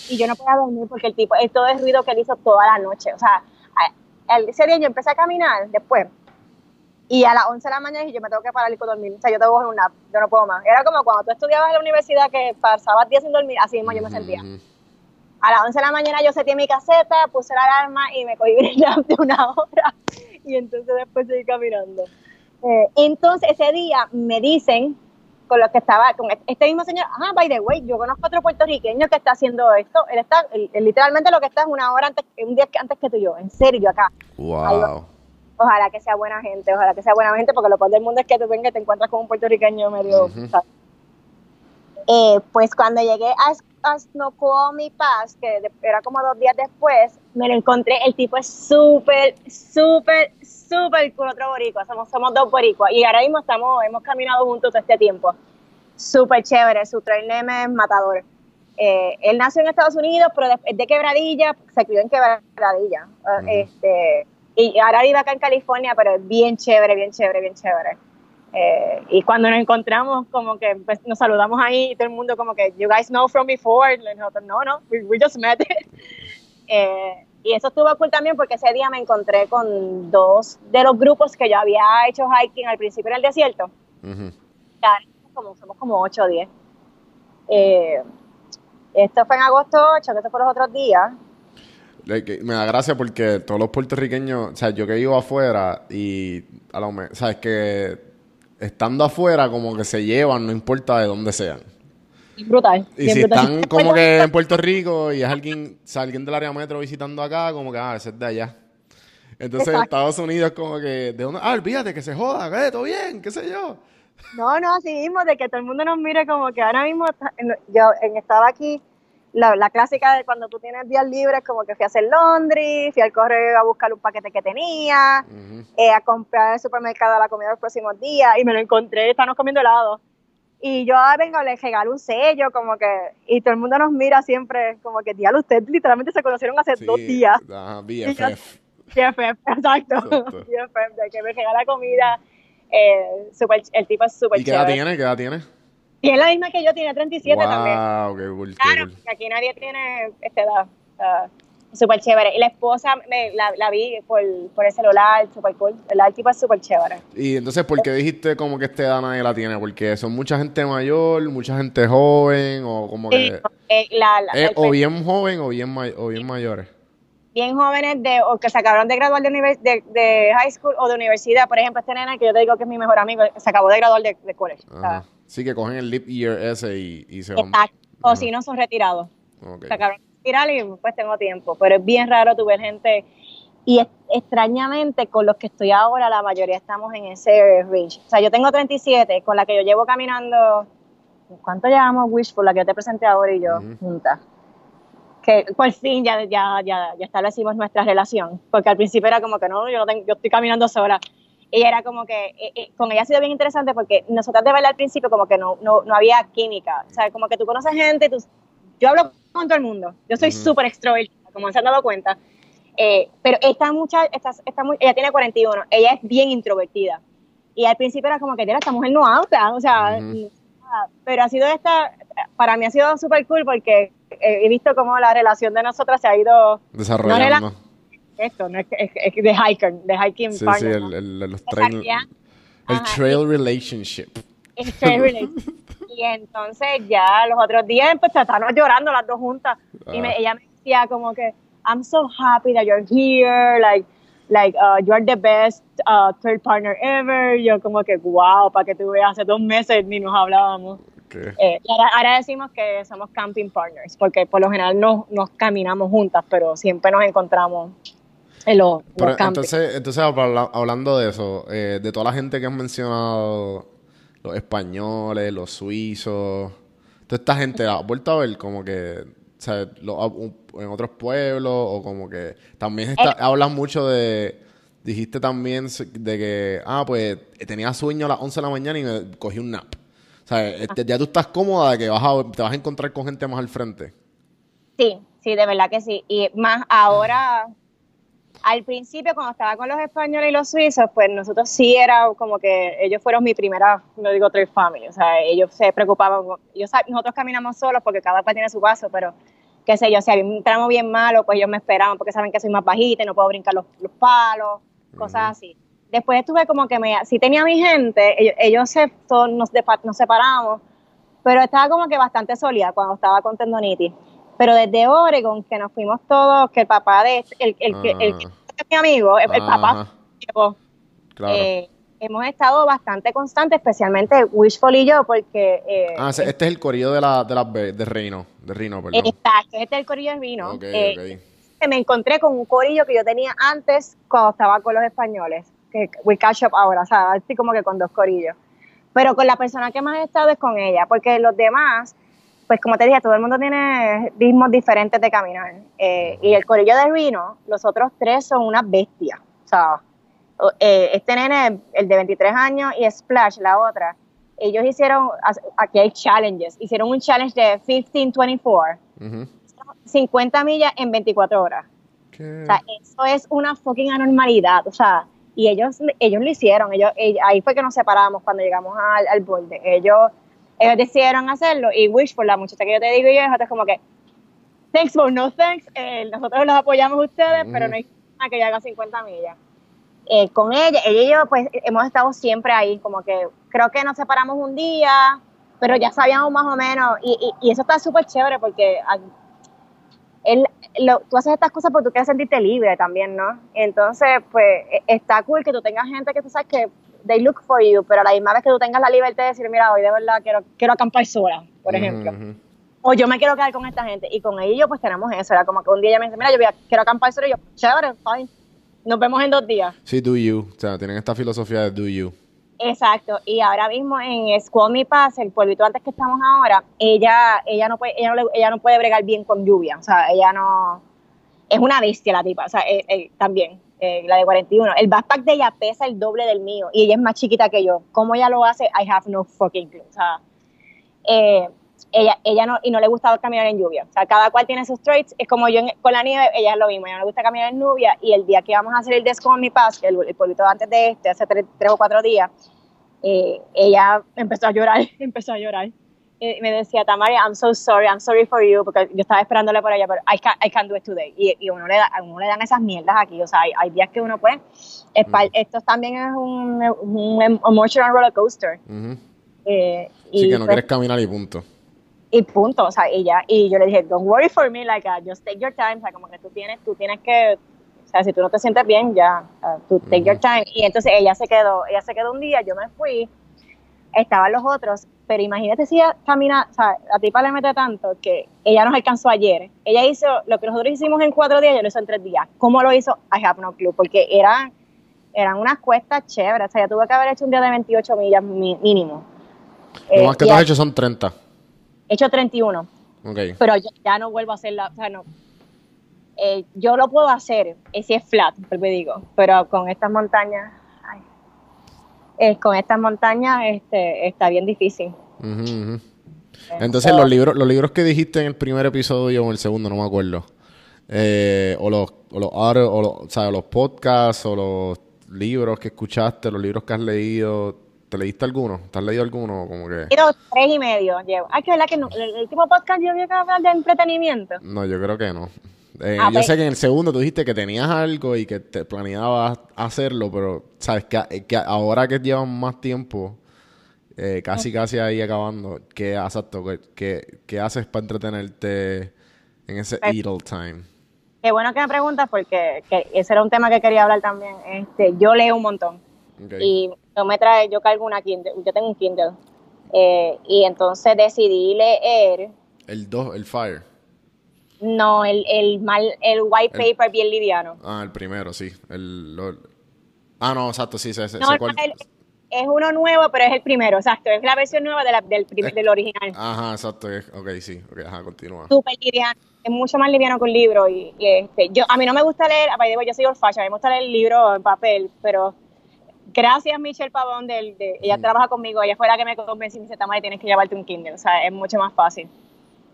Y yo no podía dormir porque el tipo, es todo el ruido que él hizo toda la noche. O sea, ese día yo empecé a caminar después. Y a las 11 de la mañana dije, yo me tengo que parar y dormir. O sea, yo tengo que coger un nap, yo no puedo más. Era como cuando tú estudiabas en la universidad que pasabas días sin dormir, así mismo yo me sentía. A las 11 de la mañana yo seté mi caseta, puse la alarma y me cogí un nap de una hora. Y entonces después seguí caminando. Eh, entonces ese día me dicen con los que estaba, con este mismo señor, ah, by the way, yo conozco a otro puertorriqueño que está haciendo esto, él está, literalmente lo que está es una hora antes, un día antes que tú y yo, en serio, acá. Wow. Ojalá que sea buena gente, ojalá que sea buena gente, porque lo peor del mundo es que tú vengas y te encuentras con un puertorriqueño medio... eh, pues cuando llegué a, a Snoqualmie Pass, que era como dos días después, me lo encontré, el tipo es súper, súper, súper cool, otro boricua, somos, somos dos boricuas, y ahora mismo estamos, hemos caminado juntos todo este tiempo, súper chévere, su trail name es Matador. Eh, él nació en Estados Unidos, pero de, de Quebradilla, se crió en Quebradilla, este, y ahora vive acá en California, pero es bien chévere, bien chévere, bien chévere. Eh, y cuando nos encontramos, como que pues, nos saludamos ahí y todo el mundo como que, you guys know from before. nosotros, no, no, we, just met. eh, y eso estuvo cool también porque ese día me encontré con dos de los grupos que yo había hecho hiking al principio en el desierto. como, somos como 8 o 10. Eh, esto fue en agosto 8, que esto fue los otros días. Me da gracia porque todos los puertorriqueños, o sea, yo que vivo afuera y a lo mejor, sabes que estando afuera, como que se llevan, no importa de dónde sean. Brutal. Y si están como que en Puerto Rico y es alguien, alguien del área metro visitando acá, como que, ah, ese es de allá. Entonces Estados Unidos como que, ¿de dónde? Ah, olvídate, que se joda, que todo bien, qué sé yo. No, no, así mismo, de que todo el mundo nos mire como que ahora mismo, yo estaba aquí la, clásica de cuando tú tienes días libres, como que fui a hacer Londres, fui al correo a buscar un paquete que tenía, eh, a comprar el supermercado la comida los próximos días, y me lo encontré, estábamos comiendo helado. Y yo ah, vengo, le regalo un sello, como que, y todo el mundo nos mira siempre, como que, diablo, ustedes literalmente se conocieron hace dos días. Ajá, BFF. BFF, exacto. BFF, de que me regala comida. Eh, super, el tipo es súper ¿Y qué edad tiene? ¿Qué edad tiene? Y es la misma que yo, tiene 37 también. Qué claro, que aquí nadie tiene esta edad. súper chévere. Y la esposa me, la, la, vi por, por el celular, súper cool. El tipo es súper chévere. Y entonces, ¿por qué dijiste como que esta edad nadie la tiene? Porque son mucha gente mayor, mucha gente joven, o como que... Eh, eh, o bien joven o bien, o bien mayores bien jóvenes de, o que se acabaron de graduar de, de, de, high school o de universidad. Por ejemplo, este nena que yo te digo que es mi mejor amigo, se acabó de graduar de, de college. Sí, que cogen el leap year ese y, se van. O si no, son retirados. Se acabaron de retirar y pues tengo tiempo. Pero es bien raro tu ver gente. Y extrañamente, con los que estoy ahora, la mayoría estamos en ese range. O sea, yo tengo 37, con la que yo llevo caminando. ¿Cuánto llevamos Wishful, la que yo te presenté ahora y yo, juntas? que por fin ya, ya, ya, ya establecimos nuestra relación, porque al principio era como que no, yo, no tengo, yo estoy caminando sola. Y era como que, eh, eh, con ella ha sido bien interesante porque nosotros de verdad al principio como que no, no, no había química, o sea, como que tú conoces gente, tú, yo hablo con todo el mundo, yo soy súper extrovertida, como se han dado cuenta, eh, pero esta mucha, esta, esta, ella tiene 41, ella es bien introvertida. Y al principio era como que, esta mujer no habla, o sea, pero ha sido esta, para mí ha sido súper cool porque he visto cómo la relación de nosotras se ha ido desarrollando. Esto, no es, es, de hiker, de hiking sí, Sí, el, el, los trail, el trail relationship. El trail relationship. y entonces ya los otros días pues estábamos llorando las dos juntas y me, ah. ella me decía como que I'm so happy that you're here, like like uh, you're the best uh, third partner ever. Yo como que wow, para que tú veas, hace dos meses ni nos hablábamos. Eh, ahora, decimos que somos camping partners, porque por lo general no, nos caminamos juntas, pero siempre nos encontramos los, Entonces, entonces hablando de eso, eh, de toda la gente que has mencionado, los españoles, los suizos, toda esta gente, ¿la has vuelto a ver como que en otros pueblos o como que también está, eh. hablas mucho de dijiste también de que ah pues tenía sueño a las 11 de la mañana y me cogí un nap o sea, este, ya tú estás cómoda de que vas a, te vas a encontrar con gente más al frente. Sí, sí, de verdad que sí. Y más ahora, al principio cuando estaba con los españoles y los suizos, pues nosotros sí era como que ellos fueron mi primera, no digo trade family, o sea, ellos se preocupaban, nosotros caminamos solos porque cada cual tiene su paso, pero qué sé yo, si había un tramo bien malo, pues ellos me esperaban porque saben que soy más bajita y no puedo brincar los, palos, cosas así. Después estuve como que me, si tenía mi gente, ellos, se, todos nos, nos separamos, pero estaba como que bastante sólida cuando estaba con tendonitis. Pero desde Oregon, que nos fuimos todos, que el papá de, el, el, el, el, ah. mi amigo, el, papá, eh, hemos estado bastante constantes, especialmente Wishful y yo, porque... Eh, ah, este es el corillo de, la, de, la, de Reino, de Rino, perdón. Exacto, este es el corillo de Rino. Eh, me encontré con un corillo que yo tenía antes cuando estaba con los españoles, que we catch up ahora, o sea, así como que con dos corillos. Pero con la persona que más he estado es con ella, porque los demás pues como te dije, todo el mundo tiene ritmos diferentes de caminar. Eh, y el corillo de Rino, los otros tres son unas bestias. O sea, eh, este nene, el de 23 años, y Splash, la otra, ellos hicieron, aquí hay challenges, hicieron un challenge de 15-24, 50 millas en 24 horas. O sea, eso es una fucking anormalidad. O sea, y ellos, ellos lo hicieron. Ellos, ahí fue que nos separamos cuando llegamos al, al borde. Ellos ellos decidieron hacerlo y Wish, por la muchacha que yo te digo y es como que, thanks for no thanks, eh, nosotros los apoyamos a ustedes, pero no hay nada que ya haga 50 millas. Eh, con ella, ella y yo, pues hemos estado siempre ahí, como que creo que nos separamos un día, pero ya sabíamos más o menos, y, y, eso está súper chévere porque él, lo, tú haces estas cosas porque tú quieres sentirte libre también, ¿no? Entonces, pues e, está cool que tú tengas gente que tú sabes que they look for you, pero a la misma vez que tú tengas la libertad de decir, mira, hoy de verdad quiero, quiero acampar sola, por ejemplo. O yo me quiero quedar con esta gente. Y con ellos pues tenemos eso. Era como que un día ella me dice, mira, yo voy a, quiero acampar sola. Y yo, chévere, fine. Nos vemos en dos días. Sí, do you. O sea, tienen esta filosofía de do you. Exacto. Y ahora mismo en Squall Me Pass, el pueblito antes que estamos ahora, ella, ella no puede, ella no, ella no puede bregar bien con lluvia. O sea, ella no, es una bestia la tipa, o sea, eh, eh, también. Eh, la de 41. El backpack de ella pesa el doble del mío y ella es más chiquita que yo. ¿Cómo ella lo hace? I have no fucking clue. O sea, eh, ella, ella no, y no le gusta caminar en lluvia. O sea, cada cual tiene sus traits. Es como yo con la nieve, ella es lo mismo. Ella no le gusta caminar en lluvia. Y el día que vamos a hacer el Desco on Mi Pass, el, el pueblito antes de este, hace tres, o cuatro días, eh, ella empezó a llorar, empezó a llorar me decía, Tamara, I'm so sorry, I'm sorry for you, porque yo estaba esperándole por ella, pero I can't, I can't do it today. Y, y uno, le da, uno le dan esas mierdas aquí, o sea, hay, hay días que uno puede. Mm. Esto también es un, un emotional roller coaster. eh, sí, que no pues quieres caminar y punto. Y punto, o sea, y ya, y yo le dije, don't worry for me, like, uh, just take your time, o sea, como que tú tienes, tú tienes que, o sea, si tú no te sientes bien, ya, uh, tú take your time. Y entonces ella se quedó, ella se quedó un día, yo me fui, estaban los otros, pero imagínate si ella camina, o sea, la tipa le mete tanto que ella nos alcanzó ayer. Ella hizo lo que nosotros hicimos en cuatro días, yo lo hizo en tres días. ¿Cómo lo hizo? I have no clue, porque eran, eran unas cuestas chéveres, o sea, ella tuvo que haber hecho un día de 28 millas mínimo. Lo más que tú has hecho son 30. He hecho 31. Okay. Pero ya no vuelvo a hacerla, o sea, no. Eh, yo lo puedo hacer, si es flat, pues me digo, pero con estas montañas eh, con estas montañas este, está bien difícil. Entonces, los libros, los libros que dijiste en el primer episodio o en el segundo, no me acuerdo. Eh, o los, o los, o o los podcasts o los libros que escuchaste, los libros que has leído, ¿te leíste alguno? ¿Te has leído alguno? Como que... tres y medio llevo. Ay, que verdad que el, último podcast yo había que hablar de entretenimiento. No, yo creo que no. Eh, ah, yo pues. sé que en el segundo tú dijiste que tenías algo y que te planeabas hacerlo, pero sabes que, eh, que ahora que llevan más tiempo, eh, casi casi ahí acabando, ¿qué, exacto, qué, qué haces para entretenerte en ese pues, idle time? Qué bueno que me preguntas porque ese era un tema que quería hablar también. Este, yo leo un montón y no me trae, yo cargo una Kindle, yo tengo un Kindle y entonces decidí leer. El 2, el Fire. No, el, el, mal, el white paper bien liviano. Ah, el primero, sí. El, ah, no, exacto, sí, sí, sí no, es uno nuevo, pero es el primero, exacto. Es la versión nueva de la, del, del original. Ajá, exacto. Ok, sí. Ok, ajá, continúa. Súper liviano. Es mucho más liviano que un libro. Y, este, yo, a mí no me gusta leer, yo soy old fashion, a mí me gusta leer el libro en papel, pero gracias Michelle Pavón, de, de ella mm. trabaja conmigo, ella fue la que me convenció y me dice, Tamara, tienes que llevarte un Kindle, o sea, es mucho más fácil.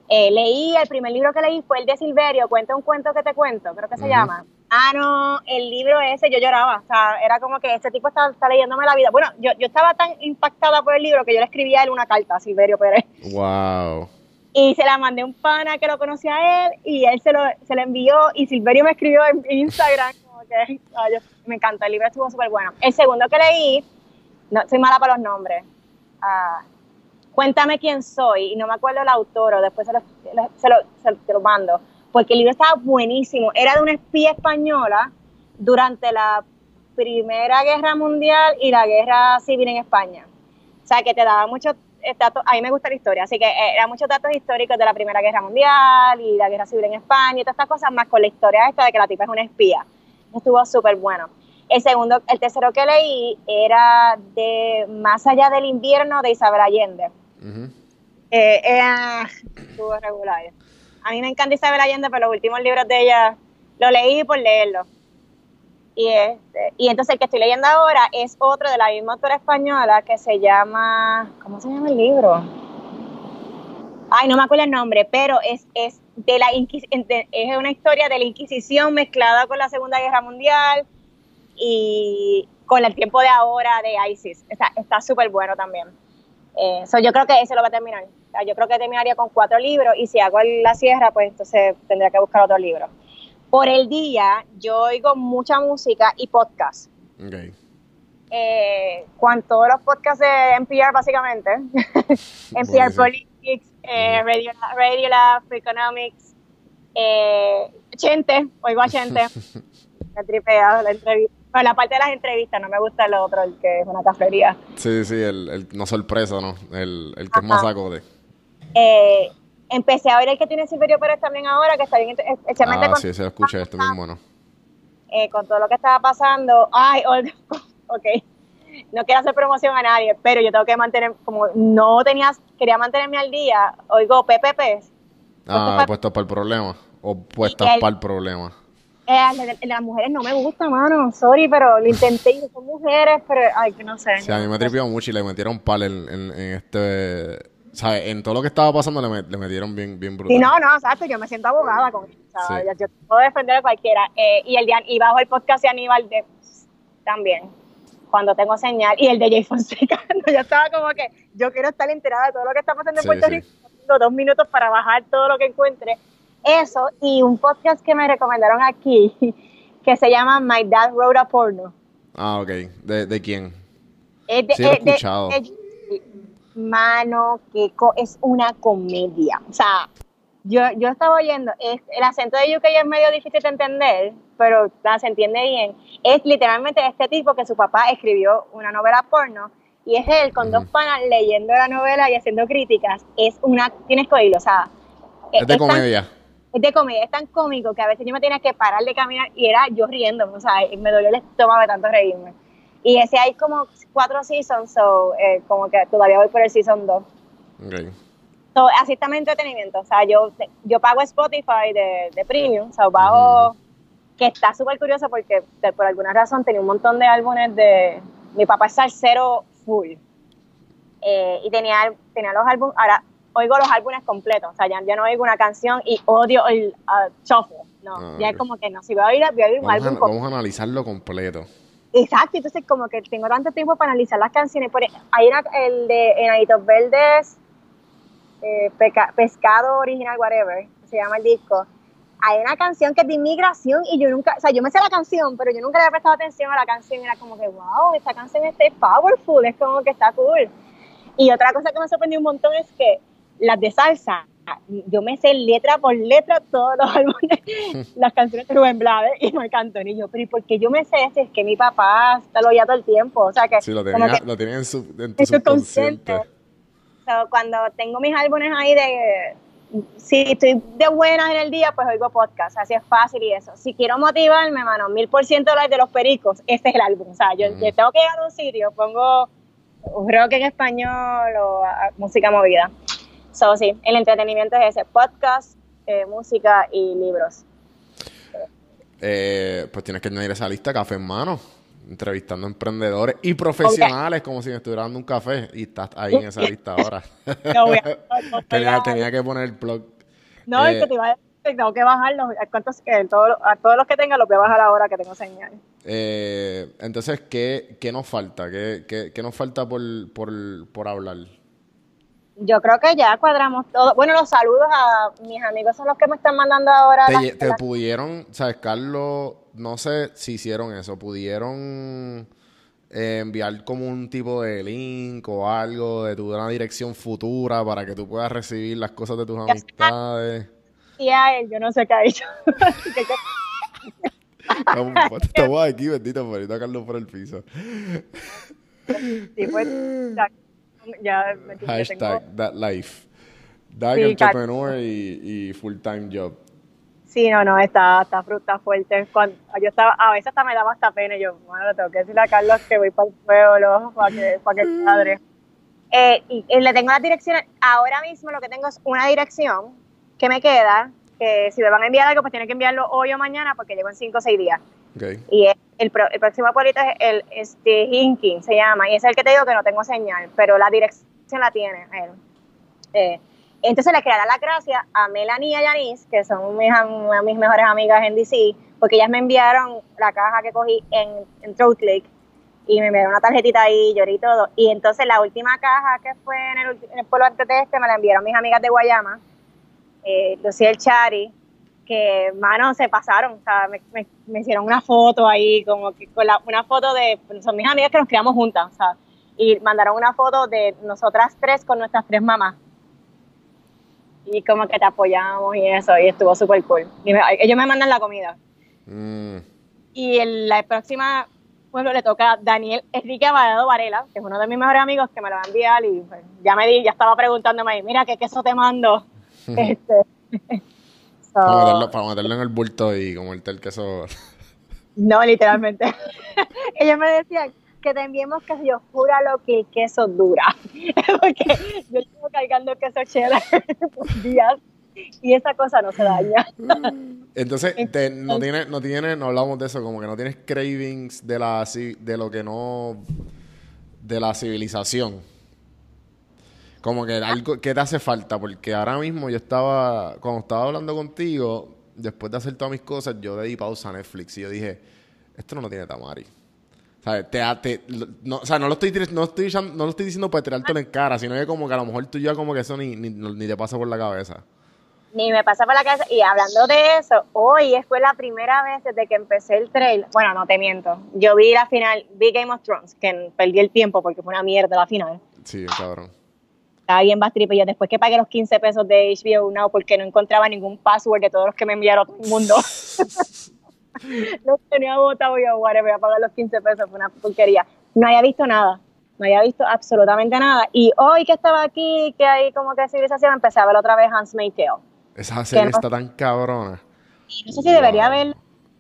Eh, leí, el primer libro que leí fue el de Silverio, Cuenta un cuento que te cuento, creo que se llama. Mano, el libro ese yo lloraba, o sea, era como que este tipo está, está leyéndome la vida. Bueno, yo, yo estaba tan impactada por el libro que yo le escribí a él una carta a Silverio Pérez. Wow. Y se la mandé a un pana que lo conocía a él y él se lo, se lo envió y Silverio me escribió en Instagram como que me encanta, el libro estuvo súper bueno. El segundo que leí, no, soy mala para los nombres, uh, Cuéntame quién soy y no me acuerdo el autor o después se lo, se lo, se lo mando porque el libro estaba buenísimo. Era de una espía española durante la Primera Guerra Mundial y la Guerra Civil en España. O sea, que te daba muchos datos, a mí me gusta la historia, así que eh, eran muchos datos históricos de la Primera Guerra Mundial y la Guerra Civil en España y todas estas cosas, más con la historia esta de que la tipa es una espía. Estuvo súper bueno. El segundo, el tercero que leí era de Más allá del invierno de Isabel Allende. Eh, estuvo regular. A mí me encanta Isabel Allende, pero los últimos libros de ella los leí por leerlos. Y, este, y entonces el que estoy leyendo ahora es otro de la misma autora española que se llama, ¿cómo se llama el libro? Ay, no me acuerdo el nombre, pero es, es, de la es una historia de la Inquisición mezclada con la Segunda Guerra Mundial y con el tiempo de ahora de ISIS. Está súper bueno también. Eh, yo creo que ese lo va a terminar yo creo que terminaría con cuatro libros y si hago la sierra, pues entonces tendría que buscar otro libro. Por el día, yo oigo mucha música y podcast. Okay. Eh, con todos los podcasts de NPR, básicamente. NPR Politics, eh, Radio, Radio Lab, Economics, eh, Chente, oigo a Chente. Me tripea la entrevista. Bueno, la parte de las entrevistas, no me gusta el otro, el que es una cafetería. Sí, sí, el, el no sorpresa, ¿no? El, el que es más acorde. Eh, empecé a ver el que tiene Silverio Pérez también ahora, que está bien, especialmente ah, con, sí, se lo escuché, esto mismo, ¿no? Eh, con todo lo que estaba pasando. Ay, ok, no quiero hacer promoción a nadie, pero yo tengo que mantener, como no tenías, quería mantenerme al día, oigo PPP. Ah, puestos para el problema, o puestas para el problema. Eh, las mujeres no me gustan, mano. Sorry, pero lo intenté y son mujeres, pero ay, que no sé. Sí, a mí me tripió mucho y le metieron pal en, en, en este ¿sabes? En todo lo que estaba pasando le, le metieron bien, bien brutal. Sí, no, no, exacto. Yo me siento abogada con eso. Yo, puedo defender a cualquiera. Eh, y, el y bajo el podcast de Aníbal de, también, cuando tengo señal. Y el de Jay Fonseca. yo estaba como que yo quiero estar enterada de todo lo que está pasando en Puerto Rico. Tengo dos minutos para bajar todo lo que encuentre. Eso y un podcast que me recomendaron aquí que se llama My Dad Wrote a Porno. Ah, ok. ¿De, de quién? Es de, sí, lo he escuchado mano, que es una comedia. O sea, yo, yo estaba oyendo, es, el acento de UK es medio difícil de entender, pero se entiende bien. Es literalmente este tipo que su papá escribió una novela porno y es él con dos panas leyendo la novela y haciendo críticas. Es una, tienes que oírlo, o sea. Es de comedia. Es de comedia, es tan cómico que a veces yo me tenía que parar de caminar y era yo riendo, o sea, me dolió el estómago de tanto reírme. Y ese hay como cuatro seasons, so, eh, como que todavía voy por el season 2. Okay. So, así está mi entretenimiento. O sea, yo, yo pago Spotify de, de premium, o sea, pago, que está súper curioso porque por alguna razón tenía un montón de álbumes de. Mi papá es salsero full. Eh, y tenía, tenía los álbumes, ahora oigo los álbumes completos, o sea, ya, ya no oigo una canción y odio el uh, shuffle. No, ah, ya es como que no, si voy a oír, voy a oír un álbum. vamos a analizarlo completo. Exacto, entonces como que tengo tanto tiempo para analizar las canciones. Por, hay una, el de Enanitos Verdes, eh, Pescado Original, whatever, se llama el disco. Hay una canción que es de inmigración y yo nunca, o sea, yo me sé la canción, pero yo nunca le había prestado atención a la canción. Era como que, wow, esta canción está powerful, es como que está cool. Y otra cosa que me sorprendió un montón es que las de salsa, yo me sé letra por letra todos los álbumes, las canciones de Rubén Blades y Marc Anthony. Yo, pero ¿y por qué yo me sé ese? Es que mi papá está lo oía todo el tiempo. O sea que. Sí, lo tenía, lo tenía en, su, en tu subconsciente. cuando tengo mis álbumes ahí de. Si estoy de buenas en el día, pues oigo podcast. Así es fácil y eso. Si quiero motivarme, mano, mil por ciento de los pericos, este es el álbum. O sea, yo, yo tengo que ir a un sitio, pongo rock en español o música movida. So, sí, el entretenimiento es ese, podcast, eh, música y libros. Eh, pues tienes que añadir esa lista café en mano, entrevistando emprendedores y profesionales como si me estuviera dando un café y estás ahí en esa lista ahora. tenía, que poner el blog. No, es que eh, te iba a tengo que bajarlos. ¿A, cuántos, a, todos, a todos los que tenga los voy a bajar ahora que tengo señal. Eh, entonces, ¿qué, ¿qué, nos falta? ¿Qué, qué, qué nos falta por, por, por, hablar? Yo creo que ya cuadramos todo. Bueno, los saludos a mis amigos son los que me están mandando ahora. Te, te pudieron, sabes, Carlos, no sé si hicieron eso, pudieron eh, enviar como un tipo de link o algo de tu una dirección futura para que tú puedas recibir las cosas de tus amistades. Sí, a él, yo no sé qué ha hecho. Estamos aquí, bendito, a Carlos por el piso. Sí, pues, ya, Hashtag that life. Dark entrepreneur y, y full time job. Sí, no, no, está, está, está fuerte. Cuando, yo estaba, a veces hasta me daba hasta pena. Y yo, bueno, le tengo que decirle a Carlos que voy para el pueblo para que, para que padre. Eh, y, le tengo las direcciones. Ahora mismo lo que tengo es una dirección que me queda. Que si me van a enviar algo, pues tienen que enviarlo hoy o mañana porque llevo en 5 o 6 días. Y el, el, próximo pueblito es el este, Hinking, se llama. Y es el que te digo que no tengo señal, pero la dirección la tiene él. Eh, entonces le quería dar las gracias a Melanie y a Yanis, que son mis, mis mejores amigas en DC, porque ellas me enviaron la caja que cogí en, en Lake y me enviaron una tarjetita ahí, lloré y todo. Y entonces la última caja que fue en el, pueblo antes de este me la enviaron mis amigas de Guayama, eh, Lucía el Chari, que, mano, se pasaron, o sea, me, me, hicieron una foto ahí, como que con la, una foto de, son mis amigas que nos criamos juntas, o sea, y mandaron una foto de nosotras tres con nuestras tres mamás y como que te apoyamos y eso, y estuvo súper cool. ellos me mandan la comida. Mm. Y en la próxima pueblo le toca a Daniel Enrique Abalado Varela, que es uno de mis mejores amigos, que me lo va a enviar y pues, ya me di, ya estaba preguntándome, mira, ¿qué queso te mando? este, para, meterlo, en el bulto y comerte el queso. no, literalmente. ellos me decían, que te enviemos queso, yo júralo que el queso dura. Porque yo estoy cargando queso cheddar por días y esa cosa no se daña. Entonces, no tiene, no tiene, no hablamos de eso, como que no tienes cravings de la de lo que no de la civilización. Como que algo que te hace falta, porque ahora mismo yo estaba, cuando estaba hablando contigo, después de hacer todas mis cosas, yo le di pausa a Netflix y yo dije, esto no lo tiene Tamari. Te, no, o sea, no lo estoy, no estoy, no lo estoy diciendo para tirártelo en cara, sino que como que a lo mejor tú ya como que eso ni, ni, ni te pasa por la cabeza. Ni me pasa por la cabeza. Y hablando de eso, hoy fue la primera vez desde que empecé el trail. Bueno, no te miento. Yo vi la final, vi Game of Thrones, que perdí el tiempo porque fue una mierda la final. Sí, cabrón. Estaba bien bastripe. Yo después que pagué los 15 pesos de HBO Now porque no encontraba ningún password de todos los que me enviaron todo el mundo. no tenía votado yo, voy a pagar los 15 pesos, fue una porquería. No había visto nada, no había visto absolutamente nada. Y hoy que estaba aquí, que hay como que civilización, empecé a ver otra vez Hans Tale. Esa serie está tan cabrona. No sé si debería verla,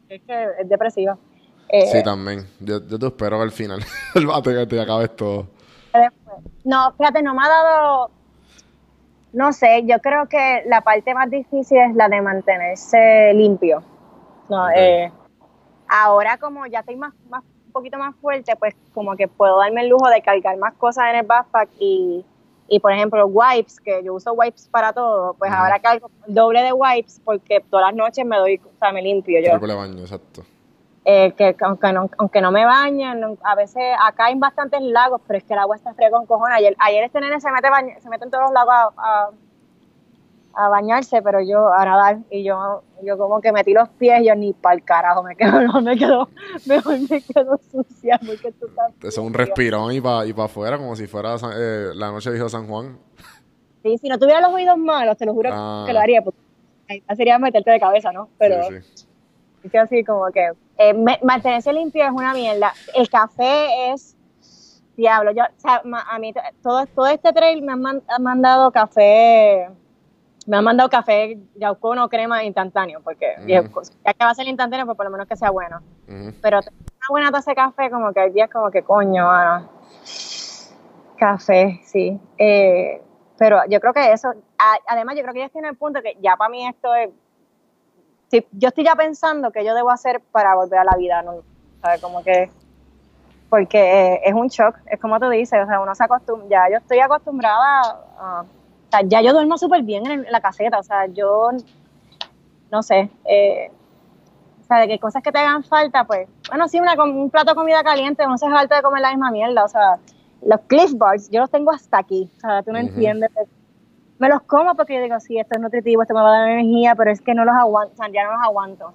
es que es depresiva. Eh, sí, también. Yo, yo te espero al final. el bate que te acabes todo. No, fíjate, no me ha dado. No sé, yo creo que la parte más difícil es la de mantenerse limpio. No, eh, ahora como ya estoy más, más, un poquito más fuerte, pues como que puedo darme el lujo de cargar más cosas en el backpack y, y por ejemplo wipes, que yo uso wipes para todo, pues ahora cargo doble de wipes porque todas las noches me doy, o sea, me limpio yo. baño, exacto. Eh, que aunque no, aunque no me bañen, a veces acá hay bastantes lagos, pero es que el agua está fría con cojones. Ayer, ayer este nene se mete, se mete en todos los lagos a a bañarse, pero yo a nadar y yo yo como que metí los pies y yo ni para el carajo me quedo, no me quedo, mejor me quedo sucia porque tú estás... Es un respirón y para y pa afuera como si fuera eh, la noche dijo San Juan. Sí, si no tuviera los oídos malos, te lo juro ah. que lo haría, porque sería meterte de cabeza, ¿no? Pero sí, es así como que eh, mantenerse limpio es una mierda. El café es diablo. Yo, o sea, a mí todo, todo este trail me han mandado café me han mandado café yaucono crema instantáneo, porque ya que va a ser instantáneo, pues por lo menos que sea bueno. Pero una buena taza de café, como que hay días como que coño, café, sí. Eh, pero yo creo que eso, además yo creo que ya en el punto que ya para mí esto es, yo estoy ya pensando que yo debo hacer para volver a la vida, ¿no? ¿sabes? Como que, porque es un shock, es como tú dices, o sea, uno se acostumbra, ya yo estoy acostumbrada a sea, ya yo duermo súper bien en, la caseta, o sea, yo no sé, eh, o sea, de que cosas que te hagan falta, pues, bueno, sí, una, un plato de comida caliente, no se falta de comer la misma mierda, o sea, los Cliff Bars, yo los tengo hasta aquí, o sea, tú no entiendes. Me los como porque yo digo, sí, esto es nutritivo, esto me va a dar energía, pero es que no los aguanto, o sea, ya no los aguanto.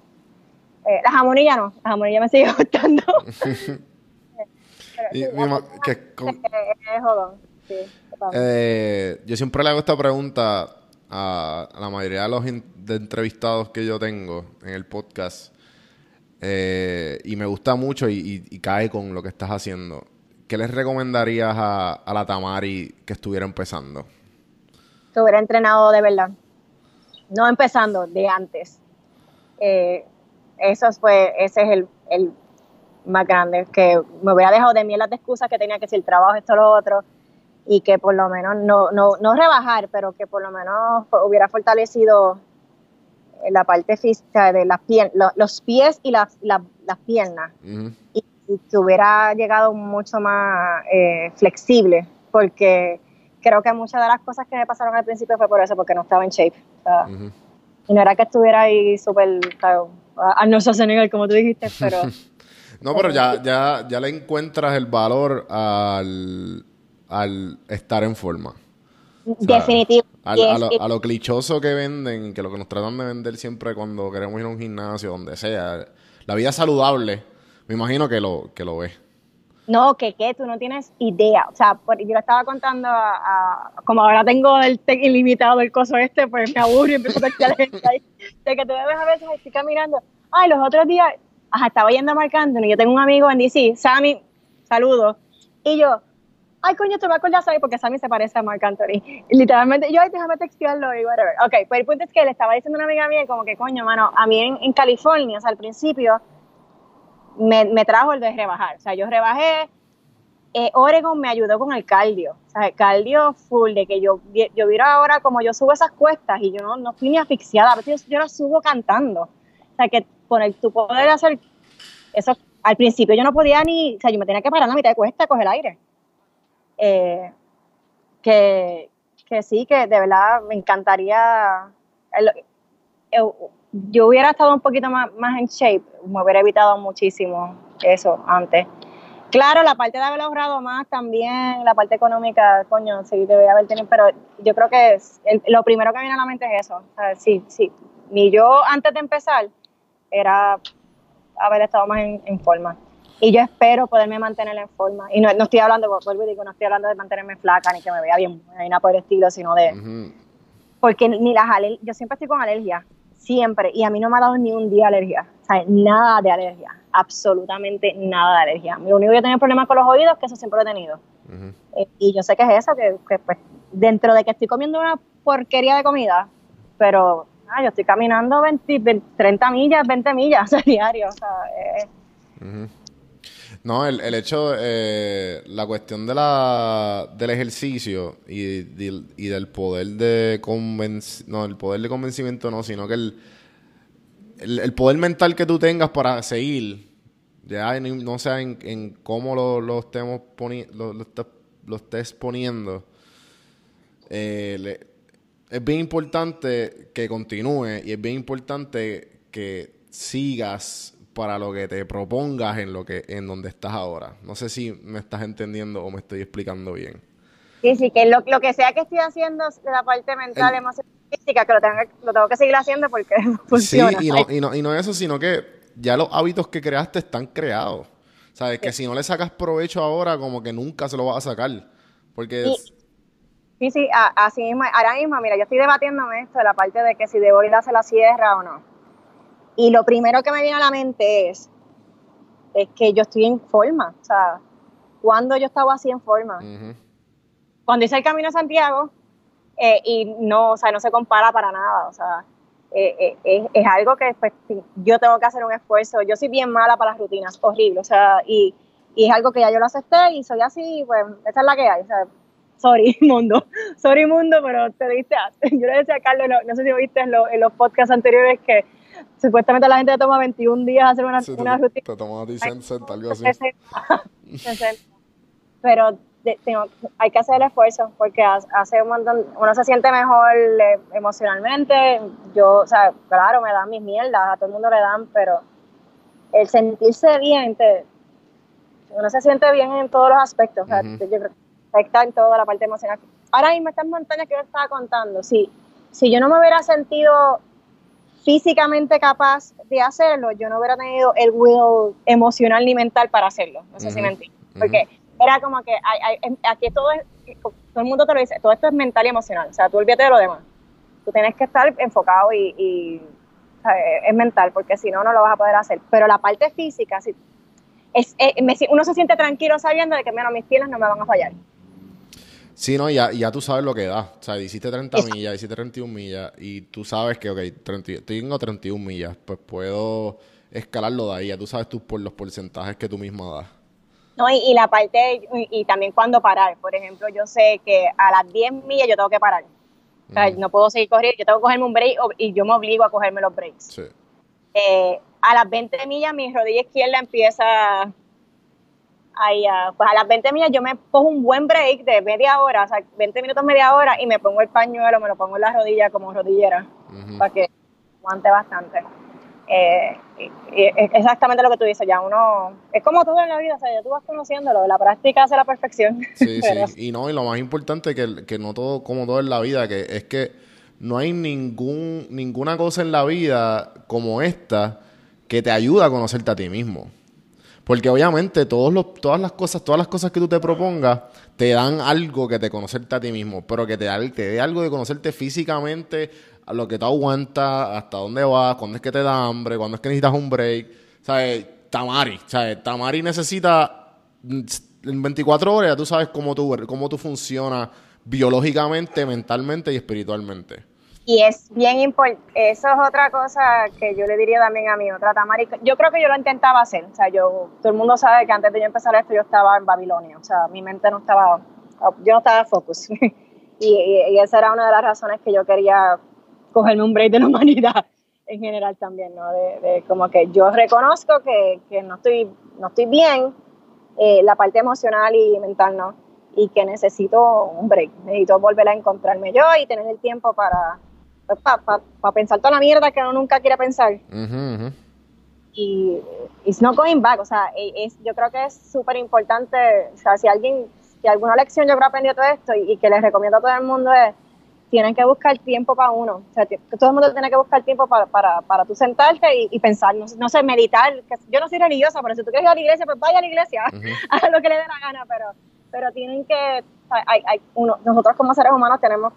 Eh, la jamonilla no, la jamonilla me sigue gustando. y, que, eh, yo siempre le hago esta pregunta a, la mayoría de los entrevistados que yo tengo en el podcast. Eh, y me gusta mucho y, cae con lo que estás haciendo. ¿Qué les recomendarías a, la Tamari que estuviera empezando? Que hubiera entrenado de verdad. No empezando, de antes. Eh, eso fue, ese es el, el, más grande. Que me hubiera dejado de mí las excusas que tenía que decir trabajo, esto, lo otro y que por lo menos no, no, no rebajar, pero que por lo menos hubiera fortalecido la parte física de las piernas, los pies y las, las, piernas. y, que hubiera llegado mucho más eh, flexible, porque creo que muchas de las cosas que me pasaron al principio fue por eso, porque no estaba en shape. Y no era que estuviera ahí súper, a no nivel como tú dijiste, pero... no, pero ya, ya, ya le encuentras el valor al al estar en forma. Definitivo. A, lo, clichoso que venden, que lo que nos tratan de vender siempre cuando queremos ir a un gimnasio, donde sea. La vida saludable, me imagino que lo, que lo ves. No, que qué, tú no tienes idea. O sea, yo lo estaba contando a, como ahora tengo el tech ilimitado del coso este, pues me aburro y empiezo a la gente ahí. De que tú ves a veces estoy caminando. Ay, los otros días, ajá, estaba yendo a Marc y yo tengo un amigo en DC, Sammy, saludos. Y yo, ay, coño, te voy a acordar Sammy porque Sammy se parece a Mark Anthony. literalmente, yo, ay, déjame textearlo y whatever. Ok, pues el punto es que le estaba diciendo a una amiga mía como que, coño, mano, a mí en, California, o sea, al principio, me, me, trajo el de rebajar. O sea, yo rebajé, eh, Oregon me ayudó con el cardio. O sea, el cardio full, de que yo, yo viera ahora como yo subo esas cuestas y yo no, no fui ni asfixiada, a veces yo, yo las subo cantando. O sea, que con el tu poder hacer eso, al principio yo no podía ni, o sea, yo me tenía que parar a la mitad de cuesta a coger aire. Eh, que, sí, que de verdad me encantaría. Yo hubiera estado un poquito más, más en shape, me hubiera evitado muchísimo eso antes. Claro, la parte de haber ahorrado más también, la parte económica, coño, sí, debería haber tenido, pero yo creo que lo primero que viene a la mente es eso. sí, sí. Ni yo antes de empezar era haber estado más en forma. Y yo espero poderme mantener en forma. Y no, no estoy hablando, vuelvo y digo, no estoy hablando de mantenerme flaca ni que me vea bien, ni nada por el estilo, sino de... Porque ni las alergias, yo siempre estoy con alergia, siempre. Y a mí no me ha dado ni un día alergia. O sea, nada de alergia. Absolutamente nada de alergia. Lo único que he tenido problemas con los oídos, que eso siempre lo he tenido. Eh, y yo sé que es eso, que, pues, dentro de que estoy comiendo una porquería de comida, pero ah, yo estoy caminando 20, 30 millas, 20 millas diario. O sea, eh, no, el, el hecho, eh, la cuestión de la, del ejercicio y, del poder de no, el poder de convencimiento no, sino que el, el, poder mental que tú tengas para seguir, ya no sea en, cómo lo, lo estemos lo, lo, estés poniendo, eh, es bien importante que continúe y es bien importante que sigas para lo que te propongas en lo que en donde estás ahora. No sé si me estás entendiendo o me estoy explicando bien. Sí, sí, que lo, que sea que estoy haciendo de la parte mental, emocional, física, que lo, tengo, lo tengo que seguir haciendo porque funciona. Sí, y no, y, no, y no eso, sino que ya los hábitos que creaste están creados. ¿Sabes? Que si no le sacas provecho ahora, como que nunca se lo vas a sacar. Porque... sí, sí, así mismo. Ahora mismo, mira, yo estoy debatiéndome esto de la parte de que si debo ir a hacer la sierra o no. Y lo primero que me viene a la mente es, es que yo estoy en forma. O sea, cuando yo estaba así en forma. Cuando hice el Camino a Santiago, eh, y no, o sea, no se compara para nada. O sea, eh, eh, es, algo que pues, yo tengo que hacer un esfuerzo. Yo soy bien mala para las rutinas, horrible. O sea, y, y es algo que ya yo lo acepté y soy así, pues esa es la que hay. O sea, sorry mundo, sorry mundo, pero te diste, yo le decía a Carlos, no, sé si viste en, en los podcasts anteriores que supuestamente la gente le toma 21 días hacer una, una rutina. Te toma 60, algo así. Pero hay que hacer el esfuerzo porque hace un montón, uno se siente mejor eh, emocionalmente. Yo, o sea, claro, me dan mis mierdas, a todo el mundo le dan, pero el sentirse bien, uno se siente bien en todos los aspectos. O sea, yo creo que afecta en toda la parte emocional. Ahora mismo estas montañas que yo estaba contando, si, si yo no me hubiera sentido físicamente capaz de hacerlo, yo no hubiera tenido el will emocional ni mental para hacerlo. No sé si me entiendes. Porque era como que aquí todo es, todo el mundo te lo dice, todo esto es mental y emocional. O sea, tú olvídate de lo demás. Tú tienes que estar enfocado y, es mental, porque si no, no lo vas a poder hacer. Pero la parte física, si, es, uno se siente tranquilo sabiendo de que, menos mis piernas no me van a fallar. Sí, no, ya, ya tú sabes lo que da. O sea, hiciste 30 millas, hiciste 31 millas y tú sabes que, ok, 30, tengo 31 millas, pues puedo escalarlo de ahí. Ya tú sabes tú por los porcentajes que tú misma das. No, y, la parte, y, también cuando parar. Por ejemplo, yo sé que a las 10 millas yo tengo que parar. O sea, no puedo seguir corriendo, yo tengo que cogerme un break y yo me obligo a cogerme los breaks. Sí. Eh, a las 20 millas mi rodilla izquierda empieza ahí, pues a las 20 millas yo me pongo un buen break de media hora, o sea, 20 minutos, media hora, y me pongo el pañuelo, me lo pongo en la rodilla como rodillera, para que aguante bastante. Eh, exactamente lo que tú dices, ya uno, es como todo en la vida, o sea, ya tú vas conociéndolo, la práctica hace la perfección. Sí, sí, y no, y lo más importante que, que no todo, como todo en la vida, que es que no hay ningún, ninguna cosa en la vida como esta que te ayuda a conocerte a ti mismo. Porque obviamente los, todas las cosas, todas las cosas que tú te propongas, te dan algo que te conocerte a ti mismo, pero que te, te dé algo de conocerte físicamente, a lo que tú aguantas, hasta dónde vas, cuándo es que te da hambre, cuándo es que necesitas un break. ¿Sabes? Tamari, ¿sabes? Tamari necesita en 24 horas, tú sabes cómo tú, cómo tú funcionas biológicamente, mentalmente y espiritualmente. Y es bien importante, eso es otra cosa que yo le diría también a mi otra Tamari. Yo creo que yo lo intentaba hacer, o sea, yo, todo el mundo sabe que antes de yo empezar esto yo estaba en Babilonia, o sea, mi mente no estaba, yo no estaba focus. y, esa era una de las razones que yo quería cogerme un break de la humanidad en general también, ¿no? De, como que yo reconozco que, que, no, estoy, no estoy bien, eh, la parte emocional y mental, ¿no? Y que necesito un break, necesito volver a encontrarme yo y tener el tiempo para para pensar toda la mierda que uno nunca quiere pensar. Y it's not going back, o sea, e, es, yo creo que es súper importante, o sea, si alguien, si alguna lección yo creo aprendido todo esto y, que les recomiendo a todo el mundo es, tienen que buscar tiempo para uno, o sea, todo el mundo tiene que buscar tiempo para, para, para tú sentarte y, pensar, no, sé, meditar, que yo no soy religiosa, pero si tú quieres ir a la iglesia, pues vaya a la iglesia, haz lo que le dé la gana, pero, pero tienen que, hay, hay uno, nosotros como seres humanos tenemos